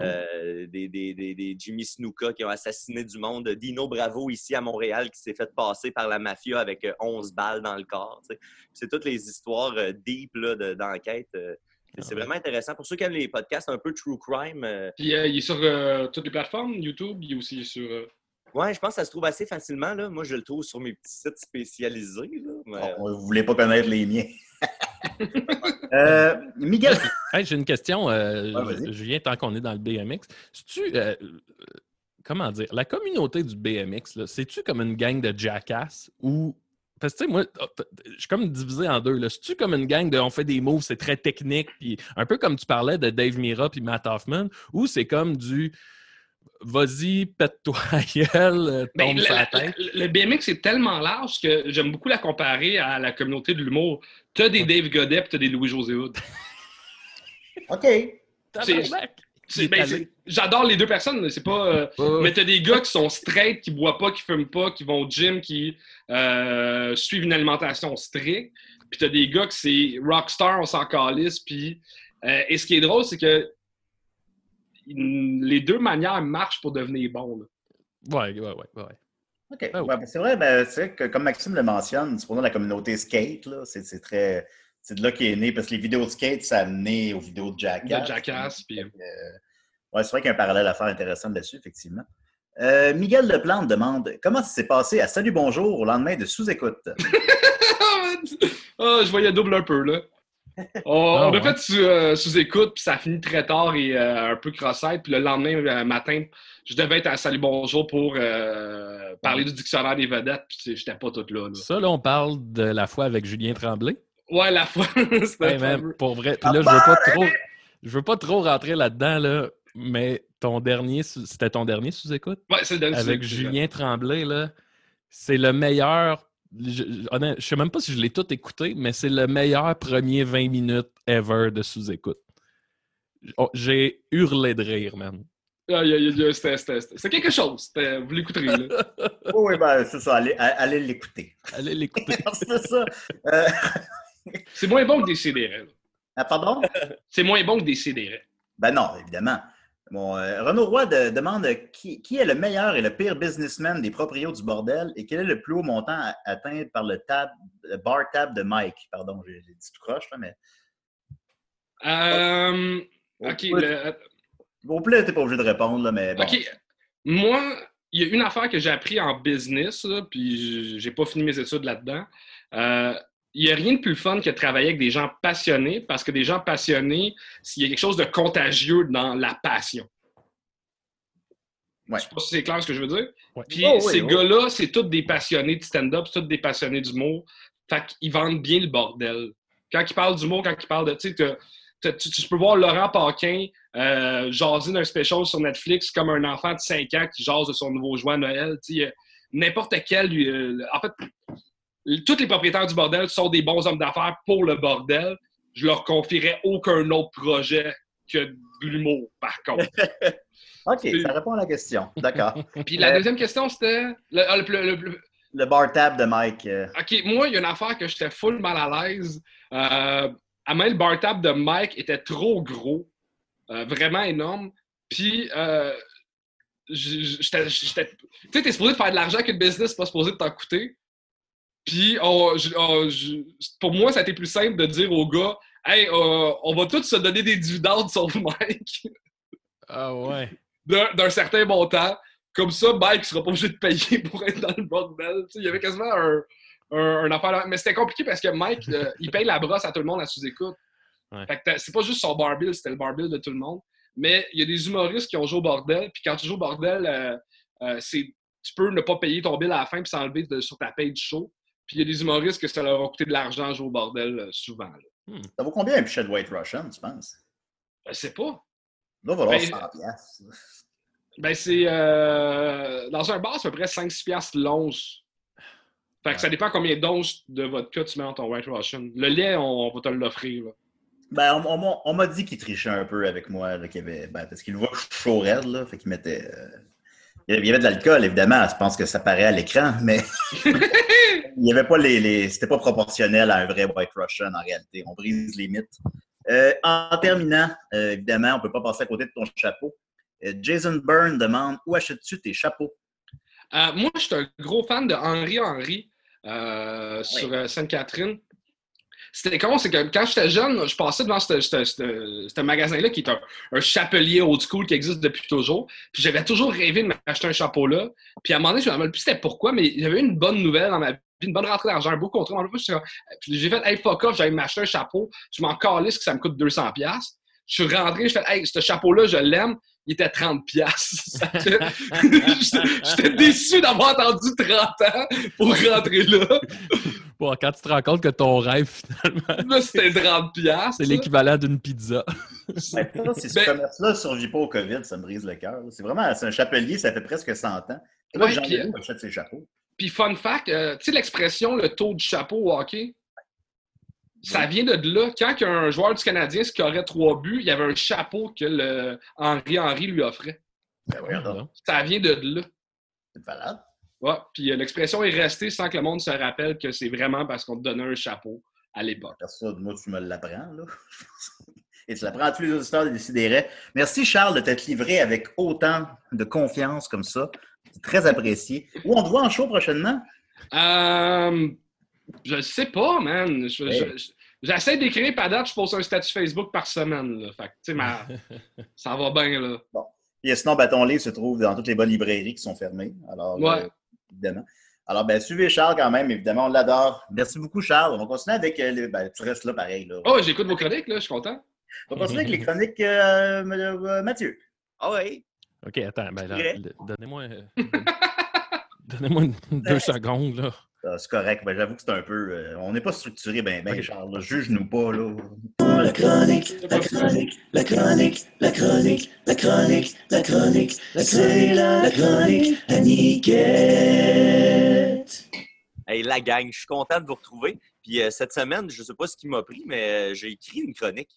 euh, euh, des, des- des- des Jimmy Snuka qui ont assassiné du monde, Dino Bravo ici à Montréal qui s'est fait passer par la mafia avec euh, 11 balles dans le corps. C'est toutes les histoires euh, deep là, de- d'enquête. euh, Ah c'est vraiment intéressant. Pour ceux qui aiment les podcasts un peu true crime, euh, Puis euh, il est sur euh, toutes les plateformes, YouTube, il est aussi sur. euh, ouais, je pense que ça se trouve assez facilement. Là. Moi, je le trouve sur mes petits sites spécialisés. là, mais- On ne voulait pas connaître les miens. Euh, Miguel, Hey, J'ai une question, euh, Ouais. Julien, tant qu'on est dans le BMX. C'est-tu. euh, euh, comment dire? La communauté du BMX, c'est-tu comme une gang de jackass ou. Parce que, tu sais, moi, oh, je suis comme divisé en deux. là. C'est-tu comme une gang de on fait des moves, c'est très technique, puis un peu comme tu parlais de Dave Mira puis Matt Hoffman, ou c'est comme du vas-y, pète-toi à gueule, euh, Ben, tombe le, sur la le- tête? le- le BMX est tellement large que j'aime beaucoup la comparer à la communauté de l'humour. T'as des Dave Godet puis t'as des Louis-José Hood. OK. Ben, J'adore les deux personnes, c'est pas. euh. Mais t'as des gars qui sont straight, qui boivent pas, qui fument pas, qui vont au gym, qui euh, suivent une alimentation stricte. Puis t'as des gars qui c'est rockstar, on s'en calisse. Puis euh, et ce qui est drôle, c'est que les deux manières marchent pour devenir bon. là. Ouais, ouais, ouais, ouais. OK. Ah oui. Ouais, ben, c'est vrai, ben, c'est vrai que comme Maxime le mentionne, c'est pour nous la communauté skate, c'est, très. C'est de là qu'il est né, parce que les vidéos de skate, ça a mené aux vidéos de Jackass. De Jackass, puis- euh, ouais, c'est vrai qu'il y a un parallèle à faire intéressant là-dessus, effectivement. Euh, Miguel Leplante demande Comment ça s'est passé à Salut Bonjour au lendemain de sous-écoute? Ah, je voyais double un peu, là. On, Ah, on a fait sous, euh, sous-écoute, puis ça a fini très tard et euh, un peu crossette. Puis le lendemain euh, matin, je devais être à Salut Bonjour pour euh, parler du dictionnaire des vedettes, puis j'étais pas toute là. là. Ça, là, on parle de la fois avec Julien Tremblay. Ouais, la fois, c'était Hey, pour vrai. Puis là, je veux pas trop, je veux pas trop rentrer là-dedans, là, mais ton dernier, c'était ton dernier sous-écoute? Ouais, c'est le dernier avec Julien Tremblay, là. C'est le meilleur. Je, je sais même pas si je l'ai tout écouté, mais c'est le meilleur premier 20 minutes ever de sous-écoute. Oh, J'ai hurlé de rire, man. Ah, C'était quelque chose. Vous l'écouterez, là. oui, oui, ben, c'est ça, allez, allez l'écouter. Allez l'écouter. c'est ça. Euh, C'est moins bon que des CDR. ah, pardon? C'est moins bon que des CDR. Ben non, évidemment. Bon, euh, Renaud Roy de- demande qui, qui est le meilleur et le pire businessman des proprios du bordel et quel est le plus haut montant atteint par le, tab, le bar tab de Mike? Pardon, j'ai dit tout croche, là, mais. Euh, Au OK, le- au plus, t'es pas obligé de répondre, là, mais bon. OK. Moi, il y a une affaire que j'ai appris en business, là, puis j'ai pas fini mes études là-dedans. Euh, il n'y a rien de plus fun que de travailler avec des gens passionnés, parce que des gens passionnés, s'il y a quelque chose de contagieux dans la passion. Ouais. Je sais pas si c'est clair ce que je veux dire. Ouais. Puis Oh, oui, ces gars-là, c'est tous des passionnés de stand-up, c'est tous des passionnés d'humour. Fait qu'ils vendent bien le bordel. Quand ils parlent d'humour, quand ils parlent de. Tu sais, peux voir Laurent Paquin euh, jaser d'un special sur Netflix comme un enfant de 5 ans qui jase de son nouveau jouet à Noël. Tu sais, euh, N'importe quel. euh, en fait, tous les propriétaires du bordel sont des bons hommes d'affaires pour le bordel. Je leur confierais aucun autre projet que de l'humour, par contre. OK, ça répond à la question. D'accord. Puis la Euh, deuxième question, c'était. le- ah, le- le- le- bar tab de Mike. euh, OK, moi, il y a une affaire que j'étais full mal à l'aise. Euh, à main, le bar tab de Mike était trop gros. Euh, vraiment énorme. Puis, euh, Tu sais, t'es supposé de faire de l'argent avec une business, pas supposé de t'en coûter. Puis, on- on- j- pour moi, ça a été plus simple de dire aux gars Hey, euh, on va tous se donner des dividendes sur Mike Ah ouais. d'un certain montant. Comme ça, Mike sera pas obligé de payer pour être dans le bordel. Il y avait quasiment un, un, un affaire. Mais c'était compliqué parce que Mike, euh, il paye la brosse à tout le monde à sous-écoute. Ouais. C'est pas juste son bar bill, c'était le bar bill de tout le monde. Mais il y a des humoristes qui ont joué au bordel. Puis quand tu joues au bordel, euh, c'est tu peux ne pas payer ton bill à la fin puis s'enlever sur ta paye du show. Puis il y a des humoristes que ça leur a coûté de l'argent à jouer au bordel euh, souvent. là. Ça vaut combien un pichet de White Russian, tu penses? Je sais pas. Là, va valoir Ben, 100 piastres. Ben, c'est. euh, dans un bar, c'est à peu près 5-6 piastres l'once. Fait que ça dépend combien d'onces de vodka tu mets dans ton White Russian. Le lait, on, va te l'offrir. Ben, on, on- on m'a dit qu'il trichait un peu avec moi, là, avait- ben, parce qu'il le voit chaud raide, là, fait qu'il mettait... euh, il y avait- il y avait de l'alcool, évidemment, je pense que ça paraît à l'écran, mais il y avait pas les... les- C'était pas proportionnel à un vrai White Russian, en réalité. On brise les mythes. Euh, en terminant, euh, évidemment, on peut pas passer à côté de ton chapeau. Euh, Jason Byrne demande, où achètes-tu tes chapeaux? Moi, je suis un gros fan de Henri Henry sur Sainte-Catherine. C'était con, c'est que quand j'étais jeune, je passais devant ce- magasin-là qui est un, un chapelier old school qui existe depuis toujours. Puis j'avais toujours rêvé de m'acheter un chapeau là. Puis à un moment donné, je me rappelle plus c'était pourquoi, mais j'avais eu une bonne nouvelle dans ma une bonne rentrée d'argent, un beau contrat. Puis j'ai fait, hey, fuck off, j'allais m'acheter un chapeau. Je m'en calisse que ça me coûte 200$. piastres. Je suis rentré, je fais, hey, ce chapeau-là, je l'aime. Il était 30$. piastres. Ça fait- J'étais déçu d'avoir attendu 30 ans pour rentrer là. Bon, quand tu te rends compte que ton rêve, finalement, Là, c'était 30$. piastres. c'est l'équivalent d'une pizza. Ben, ça, si ce Ben- commerce-là ne survit pas au COVID, ça me brise le cœur. C'est vraiment c'est un chapelier, ça fait presque 100 ans. C'est là Ouais, Jean-Louis achète ses chapeaux. Puis, fun fact, euh, tu sais l'expression le taux du chapeau au hockey? Ça vient de là. Quand un joueur du Canadien scorait trois buts, il y avait un chapeau que le Henri Henry lui offrait. Ben, Ça vient de là. c'est malade. Ouais. Puis euh, l'expression est restée sans que le monde se rappelle que c'est vraiment parce qu'on te donnait un chapeau à l'époque. Personne, moi, tu me l'apprends, là. Et tu l'apprends à tous les auditeurs de Décideret. Merci, Charles, de t'être livré avec autant de confiance comme ça. C'est très apprécié. Où on te voit en show prochainement? Euh, je sais pas, man. Je- Hey. je- je- J'essaie d'écrire, pas date, je pose un statut Facebook par semaine. Là. Fait que, ma- ça va bien, là. Et sinon, ben, ton livre se trouve dans toutes les bonnes librairies qui sont fermées. Alors, Ouais. euh, évidemment. Alors, ben, suivez Charles quand même, évidemment, on l'adore. Merci beaucoup, Charles. On va continuer avec. euh, les- ben, tu restes là pareil. Là. Oh, j'écoute vos chroniques, là, je suis content. On va continuer avec les chroniques euh, euh, Mathieu. Ah oui. OK, attends. Ben, donnez-moi euh, deux secondes. Là. Ah, c'est correct. Ben, J'avoue que c'est un peu. euh, on n'est pas structuré, ben, ben, Ok. Charles. Juge-nous pas, là. La chronique, la chronique, la chronique, la chronique, la chronique, la chronique, c'est la, la chronique à Niquette. Hey, la gang, je suis content de vous retrouver. Puis euh, cette semaine, je ne sais pas ce qui m'a pris, mais euh, j'ai écrit une chronique.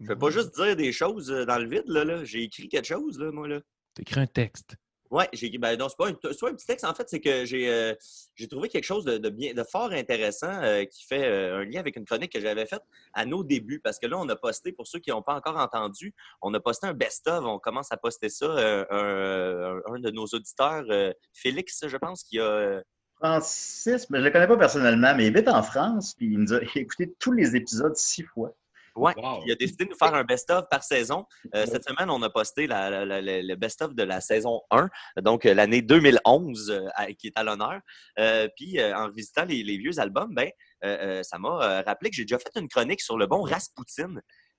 Je ne vais pas juste dire des choses euh, dans le vide, là. là. J'ai écrit quelque chose, là, moi, là. T'écris un texte. Oui, j'ai écrit. Ben non, c'est pas, un, c'est pas un petit texte, en fait, c'est que j'ai euh, j'ai trouvé quelque chose de, de bien, de fort intéressant euh, qui fait euh, un lien avec une chronique que j'avais faite à nos débuts. Parce que là, on a posté, pour ceux qui n'ont pas encore entendu, on a posté un best-of. On commence à poster ça. euh, un, un de nos auditeurs, euh, Félix, je pense, qui a. euh, Francis, ben, je ne le connais pas personnellement, mais il habite en France, puis il nous a écouté tous les épisodes six fois. Ouais, Wow. il a décidé de nous faire un best-of par saison. Euh, cette semaine, on a posté la- la- la- la- le best-of de la saison 1, donc euh, l'année 2011 euh, qui est à l'honneur. Euh, puis en visitant les, les vieux albums, ben, ça m'a rappelé que j'ai déjà fait une chronique sur le bon Rasputin.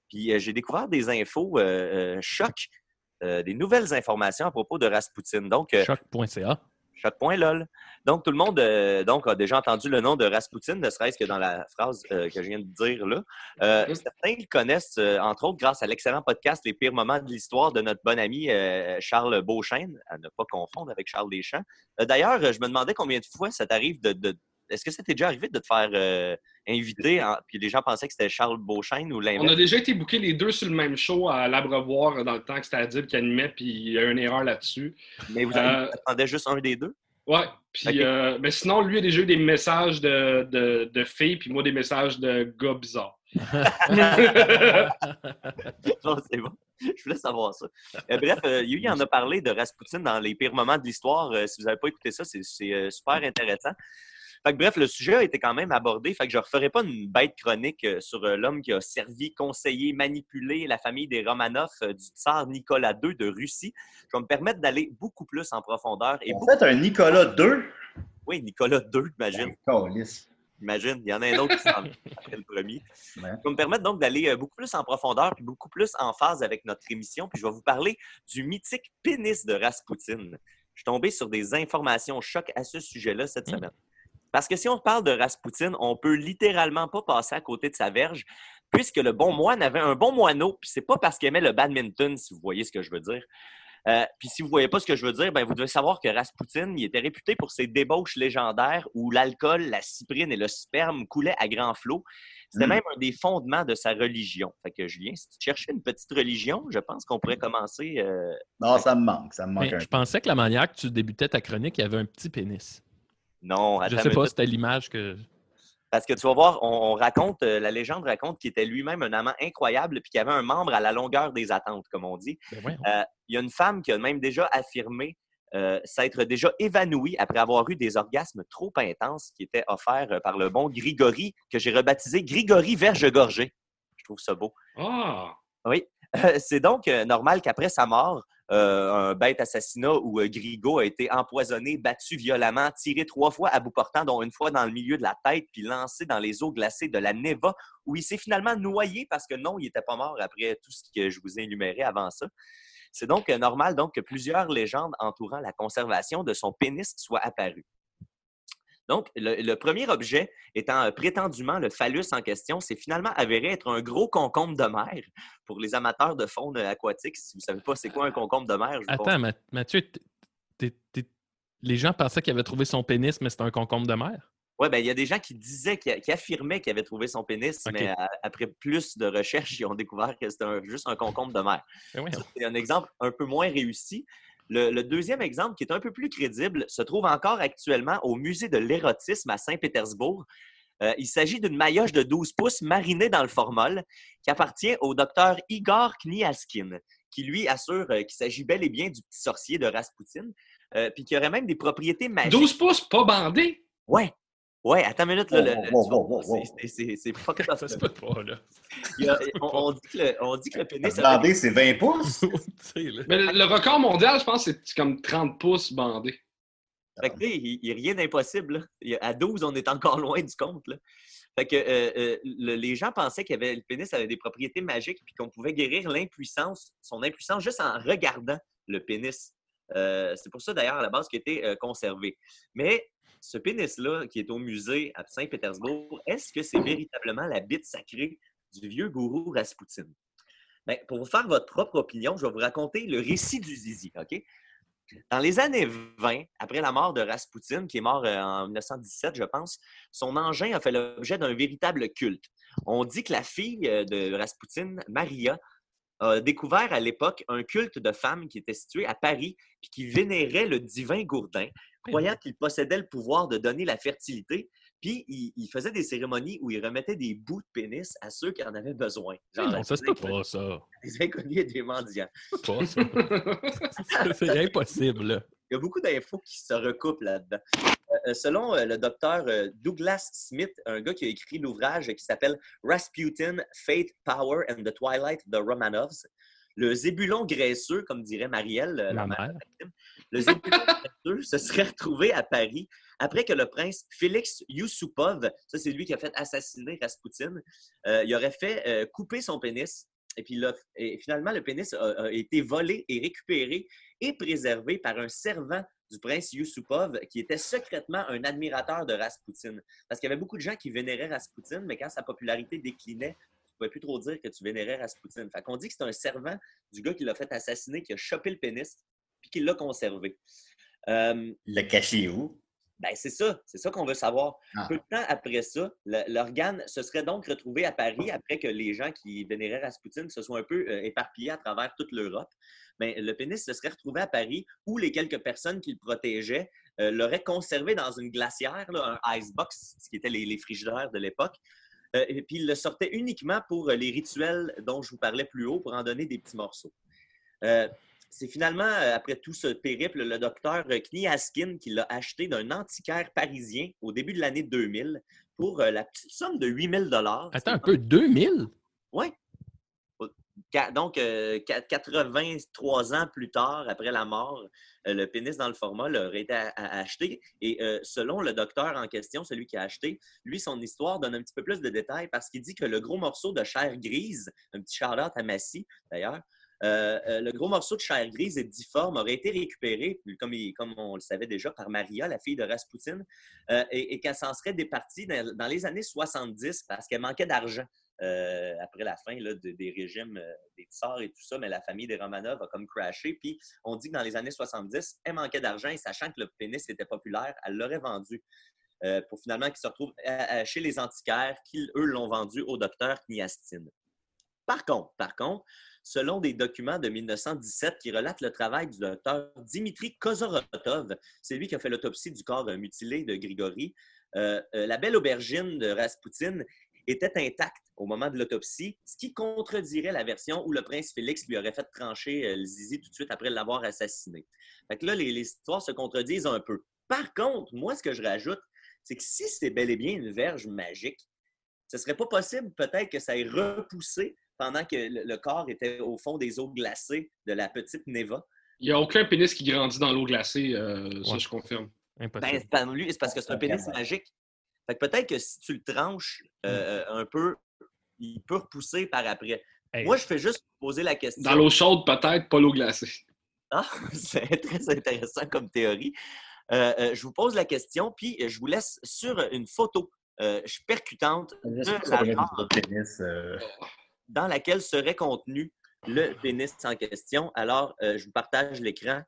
Puis j'ai découvert des infos choc, des nouvelles informations à propos de Rasputin. Donc, Choc.ca. Choc.lol. Donc, tout le monde euh, donc, a déjà entendu le nom de Rasputin, ne serait-ce que dans la phrase euh, que je viens de dire là. Euh. Certains le connaissent, entre autres, grâce à l'excellent podcast Les pires moments de l'histoire de notre bon ami Charles Beauchesne, à ne pas confondre avec Charles Deschamps. D'ailleurs, je me demandais combien de fois ça t'arrive de. de- Est-ce que ça t'est déjà arrivé de te faire euh, inviter, en- puis les gens pensaient que c'était Charles Beauchesne ou On a l'inverse? déjà été bookés les deux sur le même show à l'Abreuvoir dans le temps que c'était Adib qui animait, puis il y a eu une erreur là-dessus. Mais vous Euh, attendez juste un des deux? Ouais. Puis, euh, mais sinon, lui a déjà eu des messages de, de, de filles, puis moi des messages de gars bizarres. Non, c'est bon. Je voulais savoir ça. Euh, bref, euh, Yui en a parlé de Rasputin dans les pires moments de l'histoire. Euh, si vous n'avez pas écouté ça, c'est super intéressant. Fait que, bref, le sujet a été quand même abordé. Fait que je ne referai pas une bête chronique euh, sur euh, l'homme qui a servi, conseillé, manipulé la famille des Romanov euh, du tsar Nicolas II de Russie. Je vais me permettre d'aller beaucoup plus en profondeur. Et En beaucoup... fait, un Nicolas 2. Oui, Nicolas II, imagine. Calice. Imagine, il y en a un autre qui s'en vient après le premier. Ouais. Ça va me permettre donc d'aller beaucoup plus en profondeur puis beaucoup plus en phase avec notre émission. Puis je vais vous parler du mythique pénis de Rasputin. Je suis tombé sur des informations choc à ce sujet-là cette Mm. semaine. Parce que si on parle de Rasputin, on peut littéralement pas passer à côté de sa verge, puisque le bon moine avait un bon moineau, puis c'est pas parce qu'il aimait le badminton, si vous voyez ce que je veux dire. Euh, puis si vous voyez pas ce que je veux dire, ben vous devez savoir que Rasputin, il était réputé pour ses débauches légendaires où l'alcool, la cyprine et le sperme coulaient à grand flot. C'était Mm. même un des fondements de sa religion. Fait que Julien, si tu cherchais une petite religion, je pense qu'on pourrait commencer. euh, Non, ça me manque. Ça me manque Mais un je pensais que la manière que tu débutais ta chronique, il y avait un petit pénis. Non, Je attends sais une pas, c'était l'image que. Parce que tu vas voir, on, on raconte, euh, la légende raconte qu'il était lui-même un amant incroyable puis qu'il avait un membre à la longueur des attentes, comme on dit. Ben. Euh, il y a une femme qui a même déjà affirmé euh, s'être déjà évanouie après avoir eu des orgasmes trop intenses qui étaient offerts par le bon Grigori, que j'ai rebaptisé Grigori Verge-Gorgé. Je trouve ça beau. Ah! Oui. C'est donc euh, normal qu'après sa mort, euh, un bête assassinat où euh, Grigo a été empoisonné, battu violemment, tiré trois fois à bout portant, dont une fois dans le milieu de la tête, puis lancé dans les eaux glacées de la Neva, où il s'est finalement noyé parce que non, il n'était pas mort après tout ce que je vous ai énuméré avant ça. C'est donc euh, normal donc, que plusieurs légendes entourant la conservation de son pénis soient apparues. Donc, le, le premier objet étant euh, prétendument le phallus en question, c'est finalement avéré être un gros concombre de mer. Pour les amateurs de faune aquatique, si vous ne savez pas c'est quoi un concombre de mer, je Attends, Ma- Mathieu, t- les gens pensaient qu'il avait trouvé son pénis, mais c'était un concombre de mer? Oui, ben, il y a des gens qui disaient, qui, qui affirmaient qu'ils avaient trouvé son pénis, mais à- après plus de recherches, ils ont découvert que c'était juste un concombre de mer. Ben C'est un exemple un peu moins réussi. Le, le deuxième exemple, qui est un peu plus crédible, se trouve encore actuellement au musée de l'érotisme à Saint-Pétersbourg. Euh, il s'agit d'une maillotche de 12 pouces marinée dans le formol qui appartient au docteur Igor Kniaskin, qui lui assure euh, qu'il s'agit bel et bien du petit sorcier de Rasputin, euh, puis qui aurait même des propriétés magiques. 12 pouces, pas bandé? Ouais. Ouais, attends une minute. Là, Oh, oh, oh, oh, oh, oh. c'est- fucked up, Ça se peut pas, là. Il y a- on, on dit que le, on dit que le pénis. Bandé, c'est 20 pouces? Mais le, le record mondial, je pense, c'est comme 30 pouces bandé. Fait que, tu sais, il n'y a rien d'impossible. À 12, on est encore loin du compte. Là. Fait que euh, euh, le- les gens pensaient que le pénis avait des propriétés magiques puis qu'on pouvait guérir l'impuissance, son impuissance juste en regardant le pénis. Euh, c'est pour ça d'ailleurs à la base qu'il euh, conservé. Mais ce pénis-là qui est au musée à Saint-Pétersbourg, est-ce que c'est véritablement la bite sacrée du vieux gourou Rasputin? Ben, pour vous faire votre propre opinion, je vais vous raconter le récit du zizi. Dans les années 20, après la mort de Rasputin, qui est mort euh, en 1917, je pense, son engin a fait l'objet d'un véritable culte. On dit que la fille euh, de Rasputin, Maria, a découvert à l'époque un culte de femmes qui était situé à Paris puis qui vénérait le divin Gourdin, croyant qu'il possédait le pouvoir de donner la fertilité. Puis il, il faisait des cérémonies où il remettait des bouts de pénis à ceux qui en avaient besoin. Genre non, ça peut pas, ça. Des inconnus et des mendiants. Pas, ça. C'est impossible, là. Il y a beaucoup d'infos qui se recoupent là-dedans. Euh, selon euh, le docteur euh, Douglas Smith, un gars qui a écrit l'ouvrage qui s'appelle Rasputin, Faith, Power and the Twilight of the Romanovs, le zébulon graisseux, comme dirait Marielle, euh, la mère mère. Le zébulon graisseux se serait retrouvé à Paris après que le prince Félix Yusupov, ça c'est lui qui a fait assassiner Rasputin, euh, il aurait fait euh, couper son pénis. Et puis là, et finalement, le pénis a, a été volé et récupéré et préservé par un servant du prince Yusupov qui était secrètement un admirateur de Rasputin. Parce qu'il y avait beaucoup de gens qui vénéraient Rasputin, mais quand sa popularité déclinait, pouvais plus trop dire que tu vénérais Rasputin. Fait qu'on dit que c'est un servant du gars qui l'a fait assassiner, qui a chopé le pénis, puis qui l'a conservé. Euh, Le caché où? ben, c'est ça, c'est ça qu'on veut savoir. Ah. Peu de temps après ça, l'organe se serait donc retrouvé à Paris après que les gens qui vénéraient Rasputin se soient un peu euh, éparpillés à travers toute l'Europe. Ben, le pénis se serait retrouvé à Paris où les quelques personnes qui le protégeaient euh, l'auraient conservé dans une glacière, là, un icebox, ce qui était les, les frigidaires de l'époque. Euh, et puis il le sortait uniquement pour euh, les rituels dont je vous parlais plus haut, pour en donner des petits morceaux. Euh, c'est finalement, après tout ce périple, le docteur Kniaskin qui l'a acheté d'un antiquaire parisien au début de l'année 2000 pour la petite somme de 8000 dollars. Attends un peu, 2000? Oui. Donc, euh, qua- 83 ans plus tard, après la mort, euh, le pénis dans le formol aurait été acheté. Et euh, selon le docteur en question, celui qui a acheté, lui, son histoire donne un petit peu plus de détails parce qu'il dit que le gros morceau de chair grise, un petit shout-out à Massy d'ailleurs, euh, euh, le gros morceau de chair grise et difforme aurait été récupéré, comme, on le savait déjà, par Maria, la fille de Rasputin, euh, et, et qu'elle s'en serait départie dans les années 70 parce qu'elle manquait d'argent. Euh, après la fin de- des régimes euh, des tsars et tout ça, mais la famille des Romanov a comme crashé. Puis on dit que dans les années 70, elle manquait d'argent et sachant que le pénis était populaire, elle l'aurait vendu. euh, pour finalement qu'il se retrouve chez les antiquaires qui, eux, l'ont vendu au docteur Kniastine. Par contre, par contre, selon des documents de 1917 qui relatent le travail du docteur Dimitri Kozorotov, c'est lui qui a fait l'autopsie du corps mutilé de euh, la belle aubergine de Raspoutine était intacte au moment de l'autopsie, ce qui contredirait la version où le prince Félix lui aurait fait trancher euh, le zizi tout de suite après l'avoir assassiné. Fait que là, les, les histoires se contredisent un peu. Par contre, moi, ce que je rajoute, c'est que si c'était bel et bien une verge magique, ce serait pas possible peut-être que ça ait repoussé pendant que le, le corps était au fond des eaux glacées de la petite Neva. Il n'y a aucun pénis qui grandit dans l'eau glacée, euh, ça je confirme. Impossible. Ben, c'est lui, c'est parce que c'est un pénis magique. Fait que peut-être que si tu le tranches euh, un peu, il peut repousser par après. Hey, Moi, je fais juste poser la question. Dans l'eau chaude, peut-être, pas l'eau glacée. Ah, c'est très intéressant comme théorie. Euh, euh, je vous pose la question, puis euh, je vous laisse sur une photo euh, percutante de la pénis. euh, dans laquelle serait contenu le pénis en question. Alors, euh, je vous partage l'écran.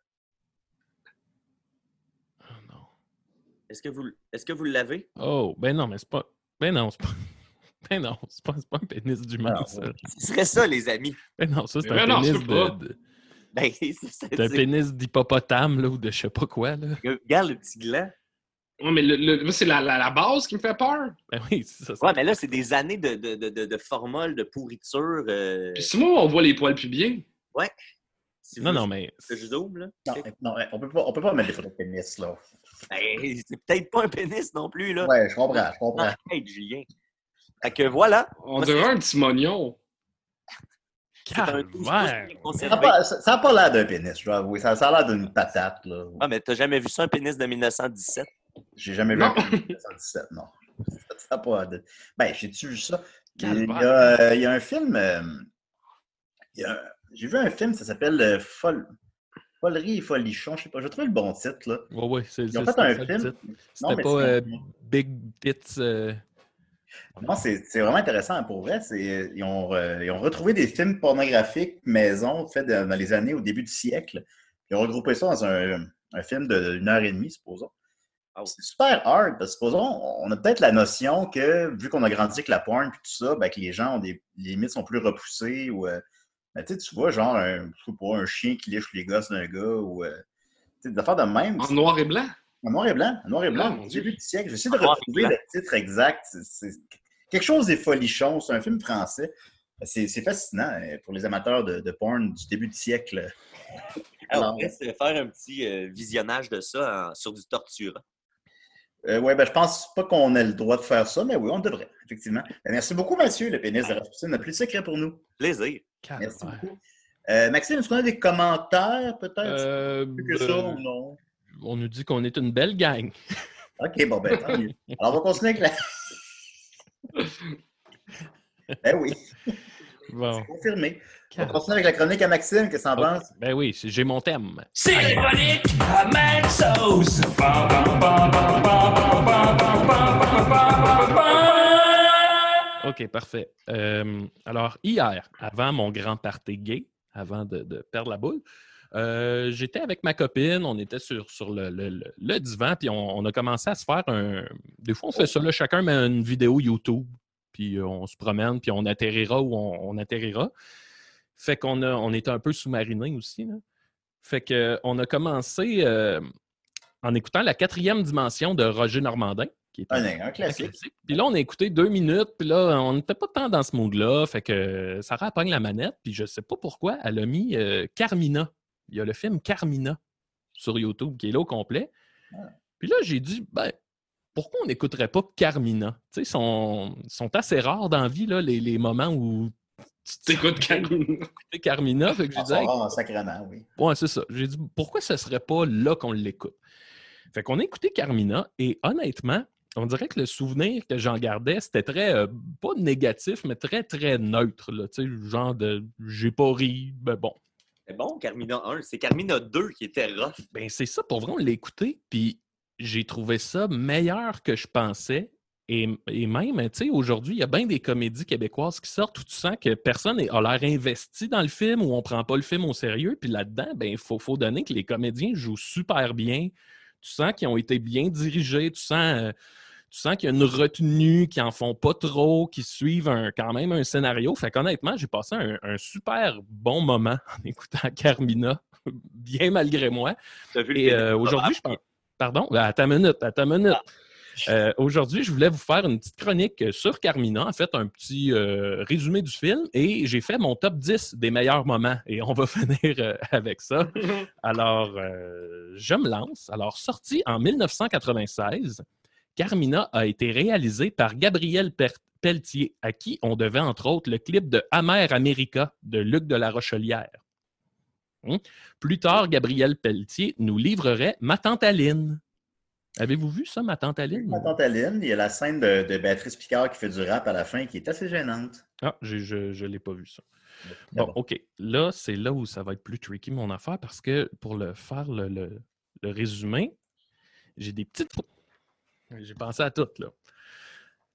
oh non. Est-ce que vous, est-ce que vous l'avez? Oh, ben non, mais c'est pas. Ben non, c'est pas. Ben non, c'est pas, c'est pas un pénis d'humain, ça. ouais. Ce serait ça, les amis. Ben non, ça, c'est Mais un pénis c'est de, de- Ben, c'est- c'est- c'est un c'est- pénis d'hippopotame, là, ou de je sais pas quoi, là. Regarde le petit gland. Ouais, mais le- le- moi, c'est la, la- la base qui me fait peur. Ben oui, c'est ça. c'est- Ouais, mais là, c'est des années de, de, de, de, de formol, de pourriture. euh, Puis si moi, on voit les poils pubiens. si vous Non, non, mais. que je zoome, là. Non, non, on peut pas, on peut pas mettre des photos de pénis, là. Ben, c'est peut-être pas un pénis non plus, là. Ouais, je comprends, je comprends. Arrête, Julien. Fait que voilà. On Moi, dirait un petit mognon. un Ça n'a pas, l'air d'un pénis, je dois avouer. Ça, ça a l'air d'une patate, là. Ah, mais t'as jamais vu ça, un pénis de 1917? J'ai jamais vu Non. un pénis de 1917, non. Ça a pas de... Ben, j'ai-tu vu ça? Il y a, euh, il y a un film... euh, J'ai vu un film, ça s'appelle euh, Fol... Folerie et Folichon, je sais pas, je trouve le bon titre, là. Ouais, ouais, c'est Ils ont c'est- fait un film. C'était pas euh, Big Tits. euh, Non, c'est c'est vraiment intéressant pour vrai. C'est- Ils ont, euh, ils ont retrouvé des films pornographiques maison faits dans les années au début du siècle. Ils ont regroupé ça dans un, un film d'une heure et demie, supposons. Oh. C'est super hard, parce que supposons, on a peut-être la notion que, vu qu'on a grandi avec la porn et tout ça, ben, que les gens ont des les limites sont plus repoussées ou euh, ben, tu sais, tu vois, genre, un, je sais pas, un chien qui liche les gosses d'un gars ou euh, tu sais, des affaires de même. En noir et blanc? En noir et blanc. En noir et blanc, Ah, mon au début du siècle. J'essaie de retrouver blanc. le titre exact. C'est- quelque chose des folichons. C'est un film français. C'est c'est fascinant euh, pour les amateurs de, de porn du début du siècle. Alors, on pourrait faire un petit euh, visionnage de ça en- sur du tortura. Euh, ouais, ben, je pense pas qu'on ait le droit de faire ça, mais oui, on devrait, effectivement. Ben, merci beaucoup, Mathieu, le pénis de Rasputin. n'a plus de secret pour nous. Plaisir. Merci beaucoup. Euh, Maxime, est-ce qu'on a des commentaires, peut-être? Euh, Plus que ça ou non? on nous dit qu'on est une belle gang. OK, bon, ben, tant mieux. Alors, on va continuer avec la. ben oui, Bon. C'est confirmé. On continue avec la chronique à Maxime, qu'est-ce que t'en oh, penses? Ben oui, j'ai mon thème. C'est à Maxos! OK, parfait. Euh, alors, hier, avant mon grand party gay, avant de, perdre la boule, euh, j'étais avec ma copine, on était sur, sur le, le, divan, puis on, on, a commencé à se faire un. Des fois, on fait ça, là, chacun met une vidéo YouTube puis euh, on se promène, puis on atterrira où on, on atterrira. Fait qu'on a, on était un peu sous-marinés aussi. là. Fait qu'on a commencé euh, en écoutant la quatrième dimension de Roger Normandin, qui est Un, classique. classique. Puis là, on a écouté deux minutes, puis là, on n'était pas tant dans ce mood-là. Fait que Sarah pogne la manette, puis je sais pas pourquoi, elle a mis euh, Carmina. Il y a le film Carmina sur YouTube qui est là au complet. Ah. Puis là, j'ai dit, ben, pourquoi on n'écouterait pas Carmina? Tu sais, ils sont, sont assez rares dans la vie, là, les, les moments où tu T'écoutes Carmina. écouter Carmina. Fait que j'ai Ah, dit, ah, sacrément, oui. Ouais, c'est ça. J'ai dit, pourquoi ce serait pas là qu'on l'écoute? Fait qu'on a écouté Carmina et honnêtement, on dirait que le souvenir que j'en gardais, c'était très, euh, pas négatif, mais très, très neutre. Là, tu sais, genre de j'ai pas ri, ben bon. C'est bon, Carmina 1. C'est Carmina 2 qui était rough. Ben c'est ça, pour vrai, on l'a écouté, puis j'ai trouvé ça meilleur que je pensais. Et, et même, tu sais, aujourd'hui, il y a bien des comédies québécoises qui sortent où tu sens que personne a l'air investi dans le film, où on prend pas le film au sérieux. Puis là-dedans, ben, il faut, faut donner que les comédiens jouent super bien. Tu sens qu'ils ont été bien dirigés. Tu sens, euh, tu sens qu'il y a une retenue, qu'ils en font pas trop, qu'ils suivent un- quand même un scénario. Fait qu'honnêtement, j'ai passé un, un super bon moment en écoutant Carmina, bien malgré moi. T'as vu le Et euh, aujourd'hui, je pense. Pardon, à ta minute, à ta minute. Euh, aujourd'hui, je voulais vous faire une petite chronique sur Carmina, en fait, un petit euh, résumé du film, et j'ai fait mon top 10 des meilleurs moments, et on va finir euh, avec ça. Alors, euh, je me lance. Alors, sorti en 1996, Carmina a été réalisé par Gabriel Pelletier, à qui on devait entre autres le clip de Amer America de Luc de la Rochelière. Hum. Plus tard, Gabriel Pelletier nous livrerait Ma tante Aline. Avez-vous vu ça, Ma tante Aline? Ma tante Aline, il y a la scène de, de Béatrice Picard qui fait du rap à la fin qui est assez gênante. Ah, je ne l'ai pas vu ça. Bon, bon. OK. Là, c'est là où ça va être plus tricky, mon affaire, parce que pour le faire le, le- le résumé, j'ai des petites. J'ai pensé à tout, là.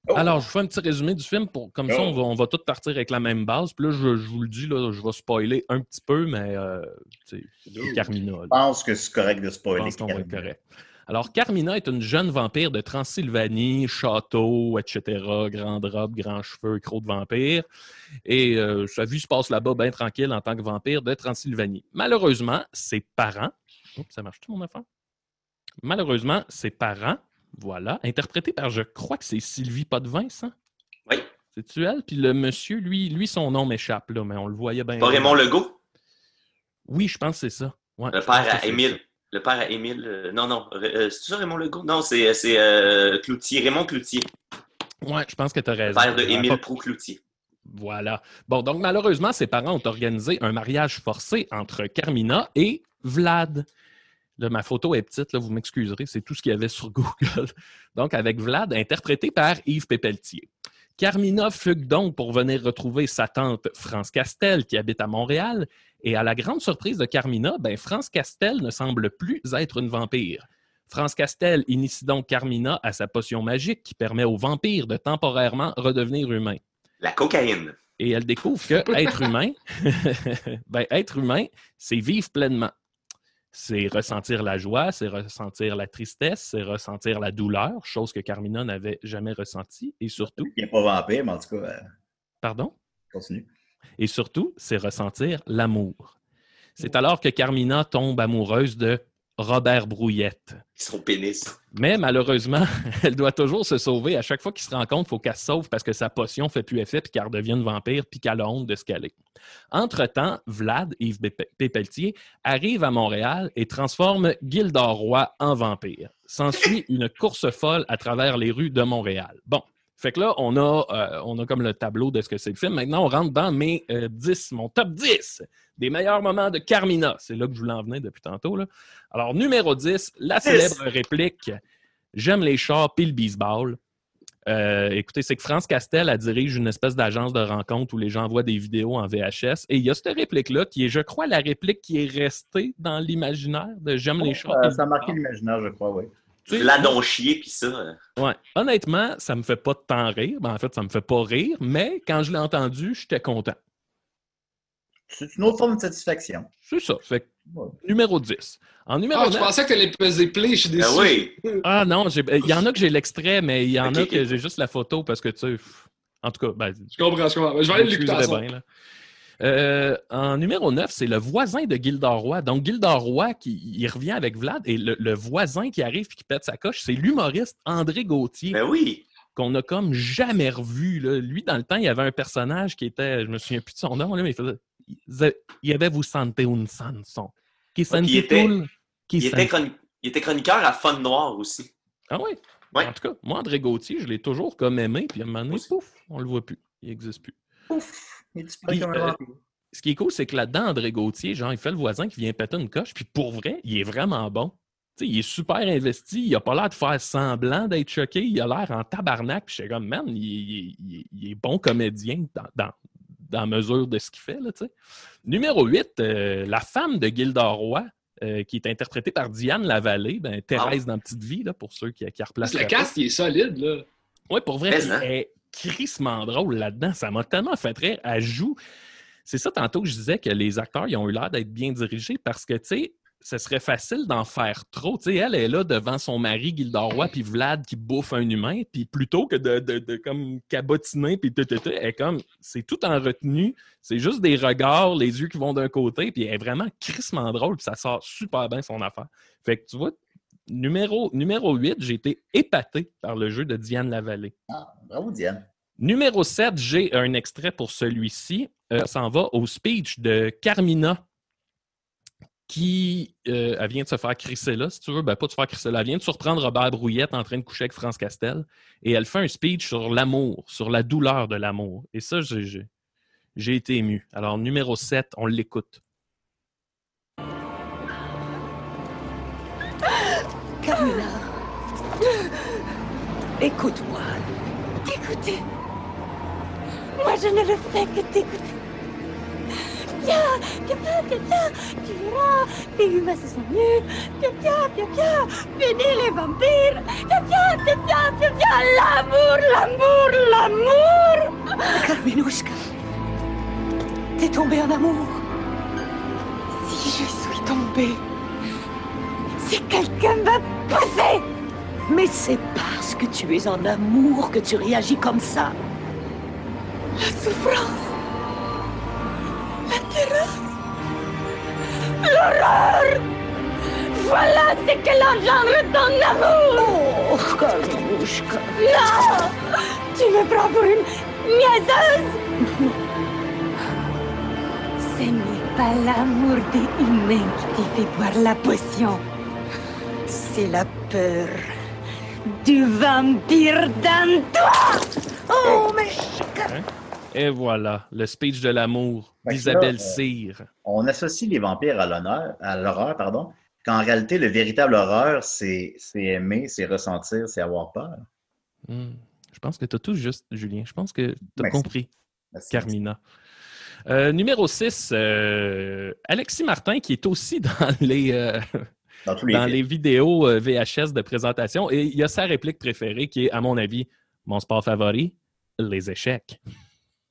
Oh! Alors, je vous fais un petit résumé du film. Pour, comme ça, on va, on va tous partir avec la même base. Puis là, je, je vous le dis, là, je vais spoiler un petit peu, mais euh, c'est Carmina. là. Je pense que c'est correct de Je spoiler. pense qu'on va être correct. Alors, Carmina est une jeune vampire de Transylvanie, château, etc., grande robe, grands cheveux, crocs de vampire. Et euh, sa vie se passe là-bas bien tranquille en tant que vampire de Transylvanie. Malheureusement, ses parents. Oups, ça marche-tu, mon enfant? Malheureusement, ses parents, voilà, interprétés par, je crois que c'est Sylvie Potvin, ça? Oui. C'est-tu elle? Puis le monsieur, lui, lui, son nom m'échappe, là, mais on le voyait bien. Pas Raymond Legault, Oui, je pense que c'est ça. Ouais, le père à Émile. ça. Le père à Émile. euh, non, non. euh, c'est ça Raymond Legault? Non, c'est c'est, euh, Cloutier. Raymond Cloutier. Ouais, je pense que tu as Le raison. père de Émile pas Proux-Cloutier. Voilà. Bon, donc malheureusement, ses parents ont organisé un mariage forcé entre Carmina et Vlad. Là, ma photo est petite, là, vous m'excuserez, c'est tout ce qu'il y avait sur Google. Donc, avec Vlad, interprété par Yves Pépeltier. Carmina fugue donc pour venir retrouver sa tante France Castel, qui habite à Montréal. Et à la grande surprise de Carmina, ben, France Castel ne semble plus être une vampire. France Castel initie donc Carmina à sa potion magique qui permet aux vampires de temporairement redevenir humains La cocaïne. et elle découvre que être humain, ben, être humain, c'est vivre pleinement. C'est ressentir la joie, c'est ressentir la tristesse, c'est ressentir la douleur, chose que Carmina n'avait jamais ressentie. Et surtout, Il pas vampire, mais en tout cas, euh, pardon, continue. et surtout, c'est ressentir l'amour. C'est alors que Carmina tombe amoureuse de Robert Brouillette. Son pénis. Mais malheureusement, elle doit toujours se sauver. À chaque fois qu'ils se rencontrent, il faut qu'elle se sauve parce que sa potion fait plus effet puis qu'elle redevienne vampire puis qu'elle a honte de ce qu'elle est. Entre-temps, Vlad, Yves Pép- Pépeltier, arrive à Montréal et transforme Gildor Roy en vampire. S'ensuit une course folle à travers les rues de Montréal. Bon. Fait que là, on a, euh, on a comme le tableau de ce que c'est le film. Maintenant, on rentre dans mes euh, 10, mon top 10 des meilleurs moments de Carmina. C'est là que je voulais en venir depuis tantôt. Là. Alors, numéro 10, la célèbre réplique J'aime les chars puis le baseball. Euh, écoutez, c'est que France Castel, elle dirige une espèce d'agence de rencontre où les gens voient des vidéos en VHS. Et il y a cette réplique-là qui est, je crois, la réplique qui est restée dans l'imaginaire de J'aime les chars. Euh, le ça a marqué l'imaginaire, je crois, oui. Vladon chier, puis ça. Ouais. Honnêtement, ça me fait pas tant rire. Ben, en fait, ça me fait pas rire, mais quand je l'ai entendu, j'étais content. C'est une autre forme de satisfaction. C'est ça. Fait que, Ouais. numéro 10. En numéro Ah, je 9, pensais que t'allais peser play, je suis déçu. Ah oui. Ah non, j'ai- il y en a que j'ai l'extrait, mais il y en a que j'ai juste la photo parce que tu sais. En tout cas, ben, Je comprends, je comprends. Je vais aller l'écouter Euh, en numéro 9, c'est le voisin de Gildor Roy. Donc, Gildor Roy, qui, il revient avec Vlad, et le, le voisin qui arrive et qui pète sa coche, c'est l'humoriste André Gauthier, Ben oui. qu'on a comme jamais revu. là. Lui, dans le temps, il y avait un personnage qui était, je me souviens plus de son nom, là, mais il faisait. Il y avait vous sentez une chanson. Qui Ouais, il était- qui Il était, sentait- chroni- il était chroniqueur à Fun Noir aussi. Ah oui? Ouais. En tout cas, moi, André Gauthier, je l'ai toujours comme aimé, puis à un moment donné, pouf, on le voit plus. Il n'existe plus. Ouf! Il disparaît Puis, comme un euh, vampire. Ce qui est cool, c'est que là-dedans, André Gauthier, genre, il fait le voisin qui vient péter une coche, puis pour vrai, il est vraiment bon. Tu sais, il est super investi, il a pas l'air de faire semblant d'être choqué, il a l'air en tabarnak, puis je suis comme, man, il, il- il- il est bon comédien dans, dans, dans mesure de ce qu'il fait, là, tu sais. Numéro 8, euh, la femme de Gildor Roy, euh, qui est interprétée par Diane Lavallée, ben, Thérèse dans Petite Vie, là, pour ceux qui, qui replacent Le la cast, il est solide, là. Oui, pour vrai, hein? elle crissement drôle là-dedans. Ça m'a tellement fait rire. Elle joue. C'est ça, tantôt, je disais que les acteurs, ils ont eu l'air d'être bien dirigés parce que, tu sais, ce serait facile d'en faire trop. Tu sais, elle est là devant son mari, Gilderoy, puis Vlad qui bouffe un humain, puis plutôt que de, comme cabotiner, puis tout, tout, elle est comme, c'est tout en retenue. C'est juste des regards, les yeux qui vont d'un côté, puis elle est vraiment crissement drôle, puis ça sort super bien son affaire. Fait que tu vois, numéro, numéro 8, j'ai été épaté par le jeu de Diane Lavallée. Ah, bravo, Diane. Numéro 7, j'ai un extrait pour celui-ci. Euh, ça en va au speech de Carmina, qui euh, elle vient de se faire crisser là, si tu veux. Ben, pas de se faire crisser là. Elle vient de surprendre Robert Brouillette en train de coucher avec France Castel. Et elle fait un speech sur l'amour, sur la douleur de l'amour. Et ça, j'ai été ému. Alors, numéro 7, on l'écoute. Écoute-moi. Écoutez, moi je ne le fais que t'écouter. Viens, viens, tu verras, les humains se sont nus. Viens, viens, viens, viens, venez les vampires. Viens, viens, viens, viens, viens, viens, l'amour, l'amour, l'amour. Carminouchka, t'es tombée en amour. Si je suis tombée, si quelqu'un m'a poussée. Mais c'est parce que tu es en amour que tu réagis comme ça. La souffrance, la terreur, l'horreur. Voilà ce qu'elle engendre ton amour. Oh, Carminouchka. Non Tu me prends pour une niaiseuse Ce n'est pas l'amour des humains qui te fait boire la potion. C'est la peur du vampire dans toi Oh, mais... Et voilà, le speech de l'amour d'Isabelle euh, Cyr. On associe les vampires à l'honneur, à l'horreur, pardon, qu'en réalité, le véritable horreur, c'est c'est aimer, c'est ressentir, c'est avoir peur. Hmm. Je pense que tu as tout juste, Julien. Je pense que tu as compris. Merci. Carmina. Euh, numéro 6, Alexis Martin, qui est aussi dans les, euh, Dans tous les dans films. les vidéos euh, VHS de présentation. Et il y a sa réplique préférée qui est, à mon avis, mon sport favori, les échecs.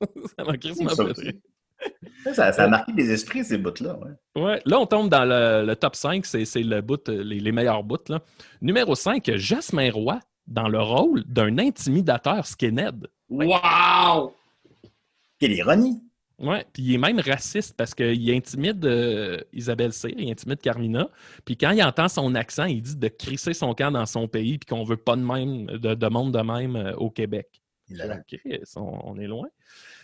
ça m'a Ça. Ça, ça a marqué des esprits, ces bouts-là. ouais. Ouais, là, on tombe dans le, le top 5, c'est le bout, euh, les, les meilleurs bouts. Là. Numéro 5, Jasmin Roy, dans le rôle d'un intimidateur skinhead. Wow! Quelle ironie! Ouais, puis il est même raciste parce qu'il intimide euh, Isabelle Cyr, il intimide Carmina. Puis quand il entend son accent, il dit de crisser son camp dans son pays puis qu'on veut pas de même, de, de monde de même euh, au Québec. Il a- OK, on, on est loin.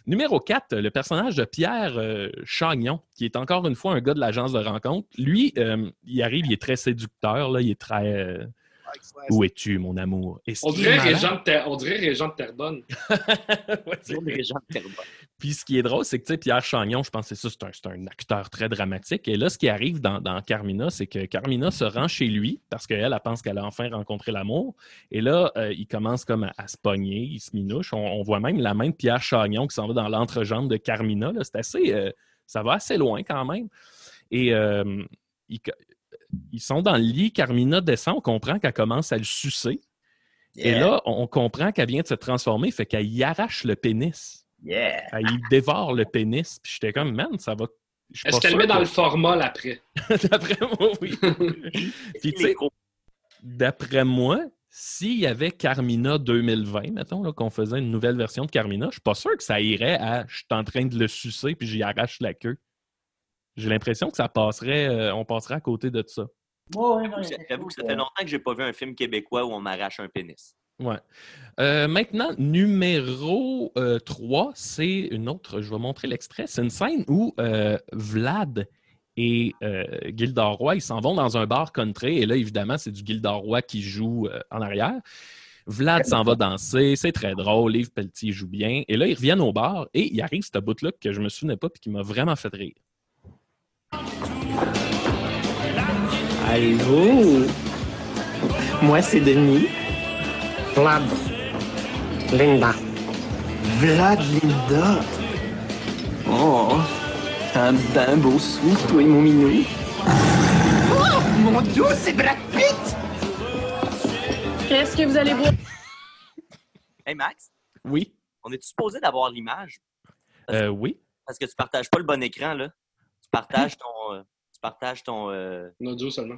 Numéro 4, le personnage de Pierre euh, Chagnon, qui est encore une fois un gars de l'agence de rencontre. Lui, il arrive, il est très séducteur, là, il est très. Où es-tu, mon amour? On est dirait Régent de, Ter- on dirait Régent de Terrebonne. Ouais, c'est de Terrebonne. Puis ce qui est drôle, c'est que tu sais, Pierre Chagnon, je pense que c'est ça, c'est un, c'est un acteur très dramatique. Et là, ce qui arrive dans, dans Carmina, c'est que Carmina se rend chez lui parce qu'elle, elle pense qu'elle a enfin rencontré l'amour. Et là, euh, il commence comme à, à se pogner, il se minouche. On, on voit même la main de Pierre Chagnon qui s'en va dans l'entrejambe de Carmina. là. C'est assez. euh, ça va assez loin quand même. Et euh, ils, ils sont dans le lit, Carmina descend, on comprend qu'elle commence à le sucer. Et là, on comprend qu'elle vient de se transformer, fait qu'elle y arrache le pénis. Yeah! Elle y dévore le pénis. Puis j'étais comme, man, ça va. Est-ce qu'elle met dans que- le format l'après? D'après moi, oui. Puis tu sais, d'après moi, s'il y avait Carmina 2020, mettons, là, qu'on faisait une nouvelle version de Carmina, je suis pas sûr que ça irait à je suis en train de le sucer puis j'y arrache la queue. J'ai l'impression que ça passerait, euh, on passerait à côté de ça. J'avoue que ça fait longtemps que j'ai pas vu un film québécois où on m'arrache un pénis. Ouais. Euh, maintenant, numéro 3, c'est une autre, je vais montrer l'extrait. C'est une scène où euh, Vlad et euh, Gilderoy, ils s'en vont dans un bar country. Et là, évidemment, c'est du Gilderoy qui joue euh, en arrière. Vlad s'en va danser, c'est très drôle. Yves Pelletier joue bien. Et là, ils reviennent au bar et il arrive ce bout-là que je me souvenais pas et qui m'a vraiment fait rire. Allô? Moi, c'est Denis. Vlad. Linda. Vlad Linda. Oh, un ben beau sou, toi et mon minou. Oh, mon Dieu, c'est Brad Pitt! Qu'est-ce que vous allez boire? Hey Max, Oui. on est supposé d'avoir l'image? Euh, oui. parce que tu partages pas le bon écran, là. Tu partages ton. euh, tu partages ton. euh, Un audio seulement.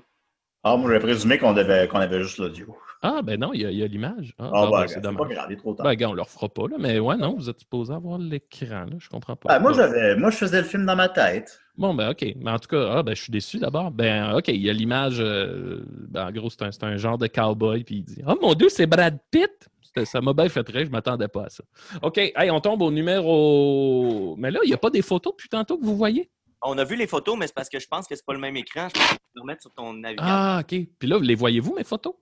Ah, moi, j'avais présumé qu'on avait, qu'on avait juste l'audio. Ah, ben non, il y a, il y a l'image. Ah, Ah, bon, bah, ben, c'est c'est pas dommage. grave, il est trop tard. Ben, gars, on le refera pas, là. Mais ouais, non, vous êtes supposé avoir l'écran, là. Je comprends pas. Ah, moi, j'avais, moi, je faisais le film dans ma tête. Bon, ben, OK. Mais en tout cas, ah, ben, je suis déçu d'abord. Ben, OK, il y a l'image. euh, ben, en gros, c'est un, c'est un genre de cowboy, puis il dit Oh mon Dieu, c'est Brad Pitt! Ça m'a bien fait rire, je m'attendais pas à ça. OK, hey, on tombe au numéro. Mais là, il n'y a pas des photos depuis tantôt que vous voyez? On a vu les photos, mais c'est parce que je pense que c'est pas le même écran. Je pense que tu peux le remettre sur ton navigateur. Ah, OK. Puis là, les voyez-vous, mes photos?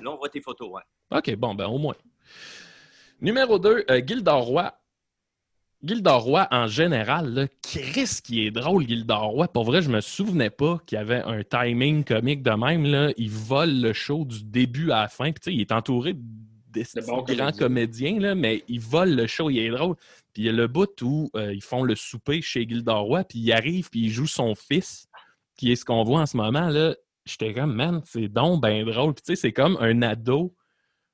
Là, on voit tes photos, ouais. OK, bon, ben au moins. Numéro 2, Gildor Roy. Gildor Roy, en général, là, Chris qui est drôle, Gildor Roy. Pour vrai, je me souvenais pas qu'il y avait un timing comique de même. Là. Il vole le show du début à la fin. Puis, tu sais, il est entouré de grands comédiens. comédiens, là, mais il vole le show, il est drôle. Puis il y a le bout où euh, ils font le souper chez Gildor Roy, puis il arrive, puis il joue son fils, qui est ce qu'on voit en ce moment. là. J'étais comme, man, c'est donc ben drôle. Puis tu sais, c'est comme un ado,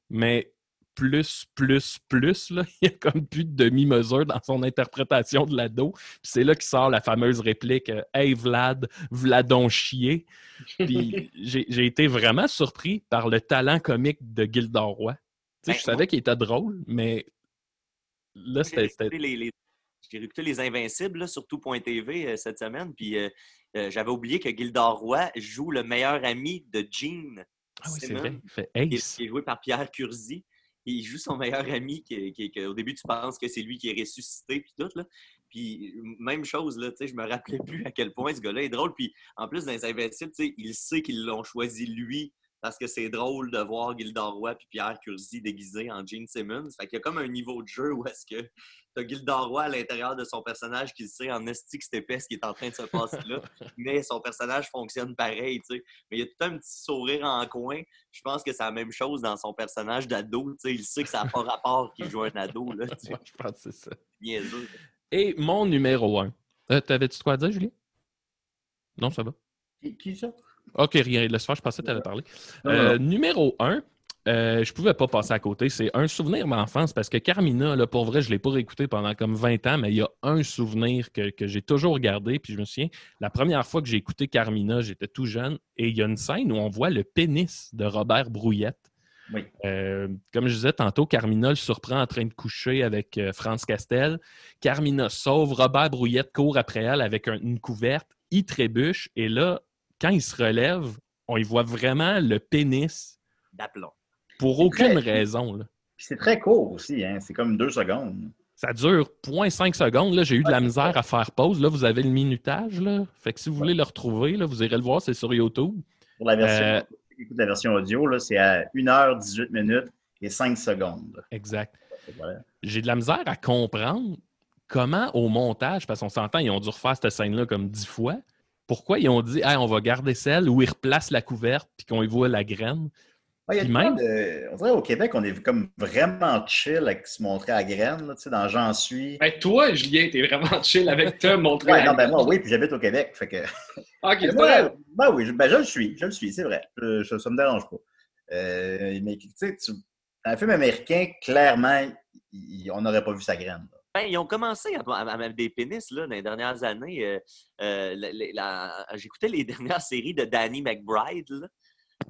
mais plus, plus, plus. Là. Il y a comme plus de demi-mesure dans son interprétation de l'ado. Puis c'est là qu'il sort la fameuse réplique euh, Hey Vlad, Vladon chier. Puis j'ai été vraiment surpris par le talent comique de Gildor Roy. Tu sais, Ben, je savais qu'il était drôle, mais là, J'ai c'était. réécouté les, les- j'ai réécouté Les Invincibles là, sur tout.tv euh, cette semaine, puis euh, euh, j'avais oublié que Gildor Roy joue le meilleur ami de Gene Ah oui, c'est vrai. Il fait Ace. qui est joué par Pierre Curzi. Il joue son meilleur ami, qui, qui- qui- au début, tu penses que c'est lui qui est ressuscité, puis tout. Là. Puis, même chose, là, je me rappelais plus à quel point ce gars-là est drôle. Puis, en plus, dans les Invincibles, il sait qu'ils l'ont choisi lui parce que c'est drôle de voir Gildor Roy puis Pierre Curzi déguisés en Gene Simmons. Fait qu'il y a comme un niveau de jeu où est-ce que t'as Gildor Roy à l'intérieur de son personnage qui sait en esti que c'est épais ce qui est en train de se passer là, mais son personnage fonctionne pareil, tu sais. Mais il y a tout un petit sourire en coin. Je pense que c'est la même chose dans son personnage d'ado, tu sais. Il sait que ça n'a pas rapport qu'il joue un ado, là, tu sais. Ouais, je pense que c'est ça. Niaiseux. Et mon numéro 1. T'avais-tu de quoi à dire, Julien? Non, ça va. Qui, qui ça? Ok, rien. Laisse faire, je pensais que tu avais parlé. Euh, numéro 1, je pouvais pas passer à côté. C'est un souvenir d'enfance parce que Carmina, là, pour vrai, je ne l'ai pas réécouté pendant comme 20 ans, mais il y a un souvenir que, que j'ai toujours gardé. Puis je me souviens, la première fois que j'ai écouté Carmina, j'étais tout jeune et il y a une scène où on voit le pénis de Robert Brouillette. Oui. Euh, comme je disais tantôt, Carmina le surprend en train de coucher avec euh, France Castel. Carmina sauve, Robert Brouillette court après elle avec un- une couverte, il trébuche et là, quand il se relève, on y voit vraiment le pénis D'aplomb. pour aucune très- raison. là. Puis c'est très court aussi, hein? C'est comme deux secondes. Ça dure 0.5 secondes. Là, j'ai eu de la misère à faire pause. Là, vous avez le minutage. Là. Fait que si vous voulez le retrouver, là, vous irez le voir, c'est sur YouTube. Pour la version, Euh, écoute la version audio, là, c'est à 1h18 minutes et 5 secondes. Exact. Voilà. J'ai de la misère à comprendre comment au montage, parce qu'on s'entend, ils ont dû refaire cette scène-là comme dix fois. Pourquoi ils ont dit Hey, on va garder celle où ils replacent la couverte puis qu'on y voit la graine? Ouais, y même- de- On dirait au Québec, on est comme vraiment chill avec se montrer à graine, là, tu sais, dans J'en suis. Ben, toi, Julien, t'es vraiment chill avec te montrer Ouais, la non, ben moi, oui, puis j'habite au Québec. Fait que... Ok, c'est moi, vrai. ben oui, je, ben, je le suis, je le suis, c'est vrai. Je- je- ça me dérange pas. Euh, mais tu sais, tu- dans un film américain, clairement, il- on n'aurait pas vu sa graine. là. Ben, ils ont commencé à, à- à mettre des pénis là, dans les dernières années. Euh, euh, J'écoutais les dernières séries de Danny McBride. là.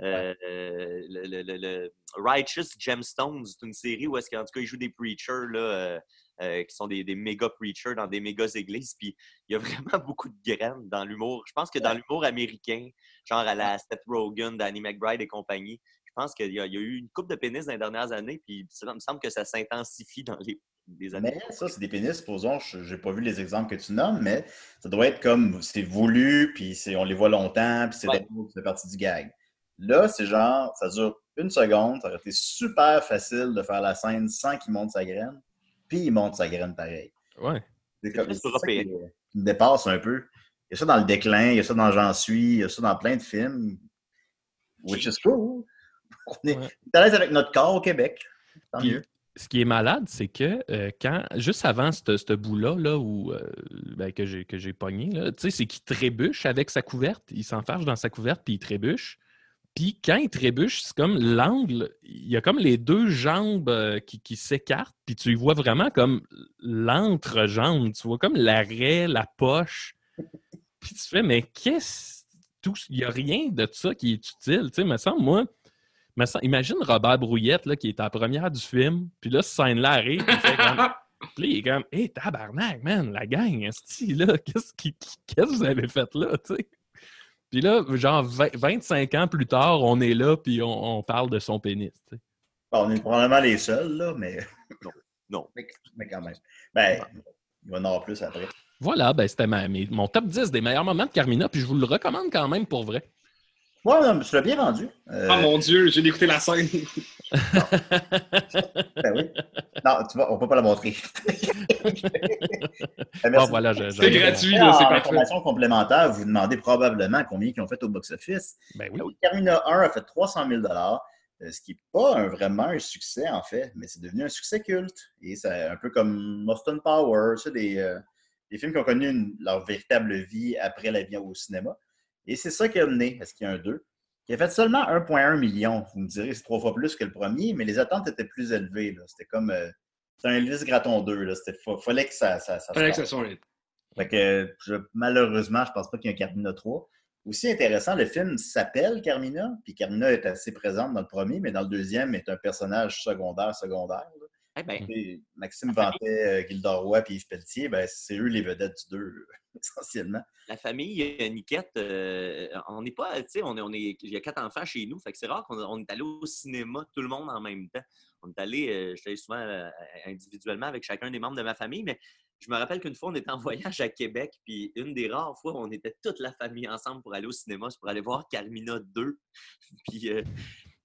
Euh, le, le- le- le Righteous Gemstones, c'est une série où est-ce qu'en tout cas, ils jouent des preachers là, qui sont des, des méga preachers dans des méga églises. Puis il y a vraiment beaucoup de graines dans l'humour. Je pense que dans l'humour américain, genre à la Seth Rogen, Danny McBride et compagnie, je pense qu'il y, y a eu une coupe de pénis dans les dernières années. Puis ça me semble que ça s'intensifie dans les, les années. Mais ça, c'est des pénis, supposons, je n'ai pas vu les exemples que tu nommes, mais ça doit être comme c'est voulu, puis c'est- on les voit longtemps, puis c'est Ouais. partie du gag. Là, c'est genre, ça dure une seconde, ça aurait été super facile de faire la scène sans qu'il monte sa graine, puis il monte sa graine pareil. Ouais. C'est comme ça européen. qui, me dépasse un peu. Il y a ça dans le déclin, il y a ça dans J'en suis, il y a ça dans plein de films. Which is cool. On est, Ouais. à l'aise avec notre corps au Québec. Tant Puis, mieux. Ce qui est malade, c'est que euh, quand, juste avant ce bout-là, là, où, euh, ben, que j'ai pogné, c'est qu'il trébuche avec sa couverte. Il s'enfarge dans sa couverte, puis il trébuche. Puis quand il trébuche, c'est comme l'angle, il y a comme les deux jambes euh, qui, qui s'écartent, puis tu vois vraiment comme l'entrejambe, tu vois comme l'arrêt, la poche. Puis tu fais, mais qu'est-ce. tout- Il n'y a rien de ça qui est utile. Tu sais, me semble, moi. Me semble- imagine Robert Brouillette, là, qui est en première du film, puis là, cette scène-là arrive, puis il fait comme. Puis là, il est comme, hé, tabarnak, man, la gang, esti, là, qu'est-ce qu'est-ce que vous avez fait là, tu sais? Puis là, genre, 20 25 ans plus tard, on est là, puis on, on parle de son pénis, tu sais. Bon, on est probablement les seuls, là, mais. Non. Non. Mais, mais quand même. Ben, il va y en avoir plus après. Voilà, ben c'était mon top 10 des meilleurs moments de Carmina, puis je vous le recommande quand même pour vrai. Ouais, non, mais tu l'as bien rendu. Euh, Oh mon Dieu, j'ai écouté la scène. ben oui. Non, tu vois, on peut pas la montrer. Ben, Bon, voilà, C'est gratuit, c'est parfait. information complémentaire, vous demandez probablement combien ils ont fait au box-office. Ben oui. Carmina 1 a fait 300 000 euh, ce qui n'est pas un- vraiment un succès, en fait, mais c'est devenu un succès culte. Et c'est un peu comme Austin Power, des, euh, des films qui ont connu une- leur véritable vie après la vie au cinéma. Et c'est ça qui a mené, parce qu'il y a un 2, qui a fait seulement 1,1 million. Vous me direz, c'est trois fois plus que le premier, mais les attentes étaient plus élevées. C'était comme. euh, un Elvis Graton 2. Là. C'était, fa- fallait que ça, ça, Fallait que ça soit. Fait que je- malheureusement, je pense pas qu'il y ait un Carmina 3. Aussi intéressant, le film s'appelle Carmina, puis Carmina est assez présente dans le premier, mais dans le deuxième, est un personnage secondaire, secondaire. là. Eh ben, Et Maxime Vantet, euh, Gilda Roy puis Yves Pelletier, ben, c'est eux les vedettes du 2, essentiellement. la famille Niquette, euh, on n'est pas, tu sais, on est, on est, il y a quatre enfants chez nous, fait que c'est rare qu'on on est allé au cinéma tout le monde en même temps. On est allé, euh, je suis allé souvent euh, individuellement avec chacun des membres de ma famille, mais je me rappelle qu'une fois, on était en voyage à Québec, puis une des rares fois où on était toute la famille ensemble pour aller au cinéma, c'est pour aller voir Carmina 2. puis, euh,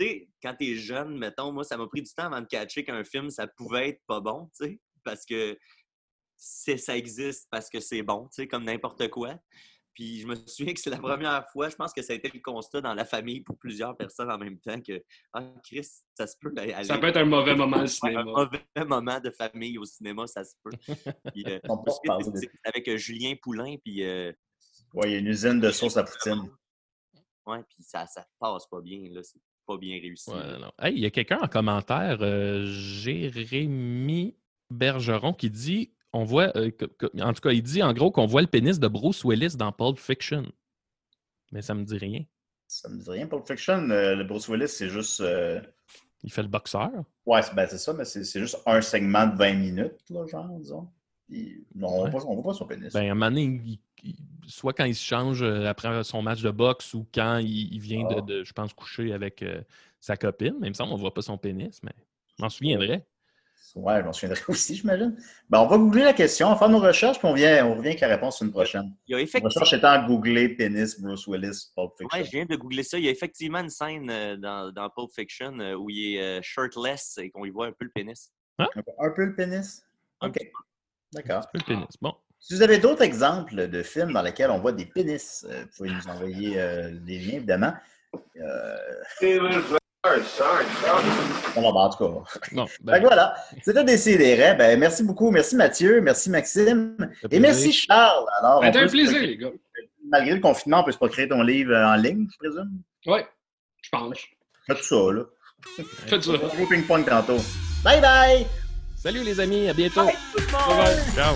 sais, quand t'es jeune, mettons, moi, ça m'a pris du temps avant de catcher qu'un film, ça pouvait être pas bon, tu sais, parce que c'est, ça existe parce que c'est bon, tu sais, comme n'importe quoi. Puis je me souviens que c'est la première fois, je pense que ça a été le constat dans la famille pour plusieurs personnes en même temps que Ah, Chris, ça se peut aller. Ça peut être un mauvais moment au cinéma. Un mauvais moment de famille au cinéma, ça se peut. Puis, euh, On peut avec euh, Julien Poulain, puis. euh, Ouais, il y a une usine de sauce à poutine. ouais, puis ça, ça passe pas bien, là. Pas bien réussi. Ouais, là. non. Hey, il y a quelqu'un en commentaire, euh, Jérémy Bergeron, qui dit on voit, euh, que- que- en tout cas, il dit en gros qu'on voit le pénis de Bruce Willis dans Pulp Fiction. Mais ça me dit rien. Ça me dit rien. Pulp Fiction, euh, le Bruce Willis, c'est juste. euh, Il fait le boxeur. Ouais, c'est ben, c'est ça, mais c'est c'est juste un segment de 20 minutes, là, genre, disons. Non, on Ouais. voit pas- on voit pas son pénis. Ben, à un moment donné, il- il- soit quand il se change euh, après son match de boxe ou quand il, il vient de, Ah. de, je pense, coucher avec euh, sa copine. Mais il me semble qu'on ne voit pas son pénis, mais je m'en souviendrai. Ouais, je m'en souviendrai aussi, j'imagine. Ben, on va googler la question, on va faire nos recherches, puis on, vient, on revient avec la réponse une prochaine. Il y a La effectivement. recherche étant googler pénis Bruce Willis Pulp Fiction. Ouais, je viens de googler ça. Il y a effectivement une scène euh, dans, dans Pulp Fiction où il est shirtless et qu'on y voit un peu le pénis. Un peu le pénis? Un OK. petit D'accord. Le pénis. Bon. Si vous avez d'autres exemples de films dans lesquels on voit des pénis, euh, vous pouvez nous envoyer euh, des liens, évidemment. Euh... Bon, ben, en tout cas. Non, ben, voilà, c'était Décideret. Ben, merci beaucoup. Merci Mathieu. Merci Maxime. Et merci. Charles. Alors, peut un plaisir, procurer- les gars. malgré le confinement, on peut se procurer ton livre euh, en ligne, je présume? Ouais, je pense. Faites ça, là. Faites ça. On ping-pong tantôt. Bye bye! Salut les amis, à bientôt. Bye, tout le monde! Ciao.